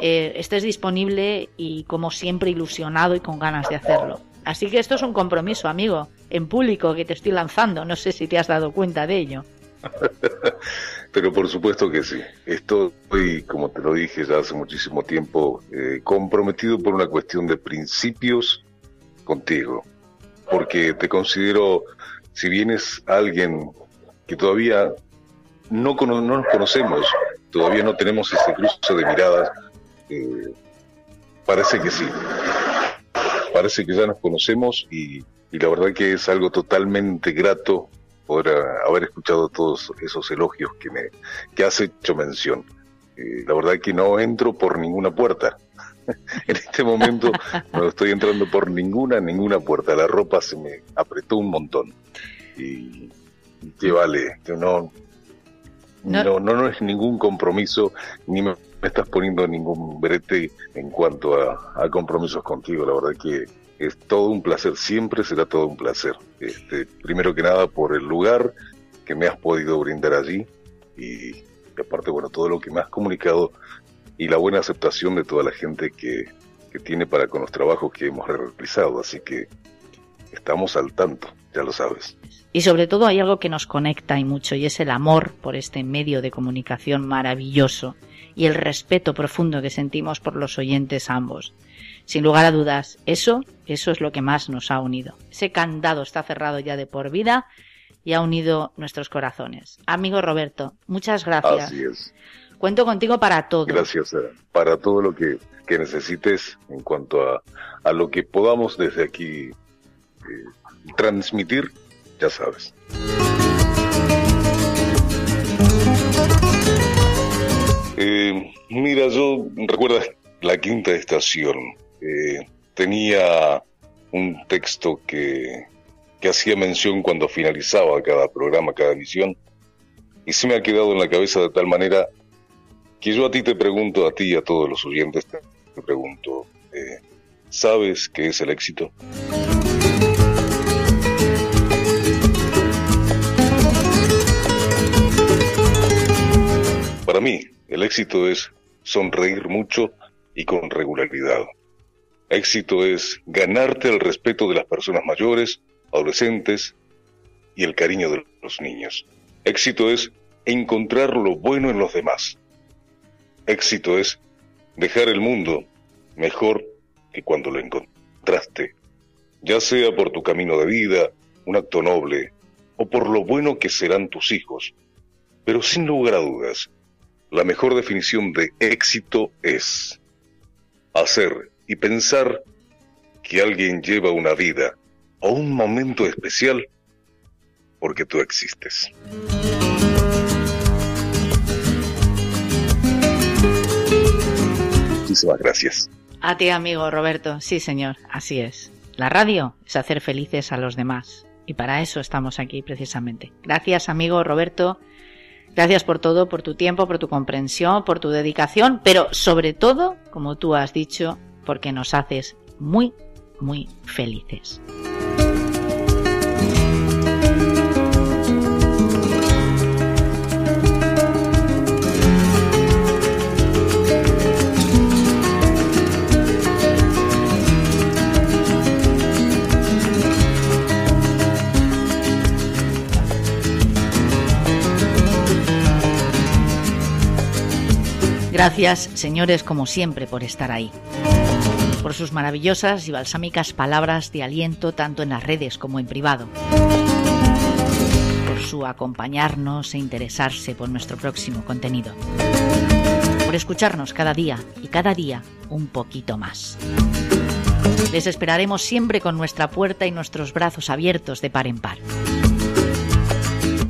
eh, estés disponible y como siempre ilusionado y con ganas de hacerlo. Así que esto es un compromiso, amigo, en público que te estoy lanzando. No sé si te has dado cuenta de ello. Pero por supuesto que sí. Estoy, como te lo dije ya hace muchísimo tiempo, eh, comprometido por una cuestión de principios contigo. Porque te considero, si vienes alguien que todavía no, no nos conocemos, todavía no tenemos ese cruce de miradas, eh, parece que sí. Parece que ya nos conocemos y, y la verdad que es algo totalmente grato por haber escuchado todos esos elogios que me que has hecho mención. Eh, la verdad que no entro por ninguna puerta, en este momento no estoy entrando por ninguna, ninguna puerta. La ropa se me apretó un montón. Y, que vale, que no, no, no, es ningún compromiso, ni me, estás poniendo ningún brete en cuanto a, compromisos contigo. La verdad que es todo un placer, siempre será todo un placer. Este, primero que nada por el lugar que me has podido brindar allí y, aparte, bueno, todo lo que me has comunicado y la buena aceptación de toda la gente que, que tiene para con los trabajos que hemos realizado. Así que estamos al tanto, ya lo sabes. Y sobre todo hay algo que nos conecta y mucho y es el amor por este medio de comunicación maravilloso y el respeto profundo que sentimos por los oyentes ambos. Sin lugar a dudas, eso, eso es lo que más nos ha unido. Ese candado está cerrado ya de por vida y ha unido nuestros corazones. Amigo Roberto, muchas gracias. Así es. Cuento contigo para todo. Gracias, para todo lo que, necesites en cuanto a, a, lo que podamos desde aquí eh, transmitir, ya sabes. Eh, mira, yo recuerdas la quinta estación. Tenía un texto que que hacía mención cuando finalizaba cada programa, cada emisión, y se me ha quedado en la cabeza de tal manera que yo a ti te pregunto, a ti y a todos los oyentes te, pregunto, eh, ¿sabes qué es el éxito? Para mí, el éxito es sonreír mucho y con regularidad. Éxito es ganarte el respeto de las personas mayores adolescentes y el cariño de los niños. Éxito es encontrar lo bueno en los demás. Éxito es dejar el mundo mejor que cuando lo encontraste, ya sea por tu camino de vida, un acto noble, o por lo bueno que serán tus hijos. Pero sin lugar a dudas, la mejor definición de éxito es hacer y pensar que alguien lleva una vida o un momento especial porque tú existes. Muchísimas gracias. A ti, amigo Roberto. Sí, señor, así es. La radio es hacer felices a los demás. Y para eso estamos aquí precisamente. Gracias, amigo Roberto. Gracias por todo, por tu tiempo, por tu comprensión, por tu dedicación, pero sobre todo, como tú has dicho, porque nos haces muy, muy felices. Gracias, señores, como siempre, por estar ahí. Por sus maravillosas y balsámicas palabras de aliento tanto en las redes como en privado. Por su acompañarnos e interesarse por nuestro próximo contenido. Por escucharnos cada día y cada día un poquito más. Les esperaremos siempre con nuestra puerta y nuestros brazos abiertos de par en par.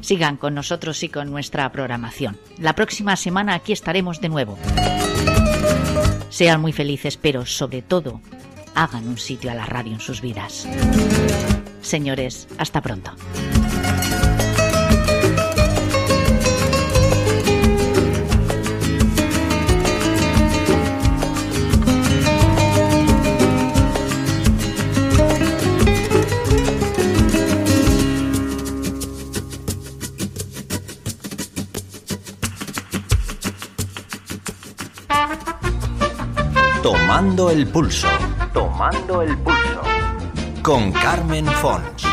Sigan con nosotros y con nuestra programación. La próxima semana aquí estaremos de nuevo. Sean muy felices, pero sobre todo, hagan un sitio a la radio en sus vidas. Señores, hasta pronto. Tomando el pulso. Tomando el pulso. Con Carmen Font.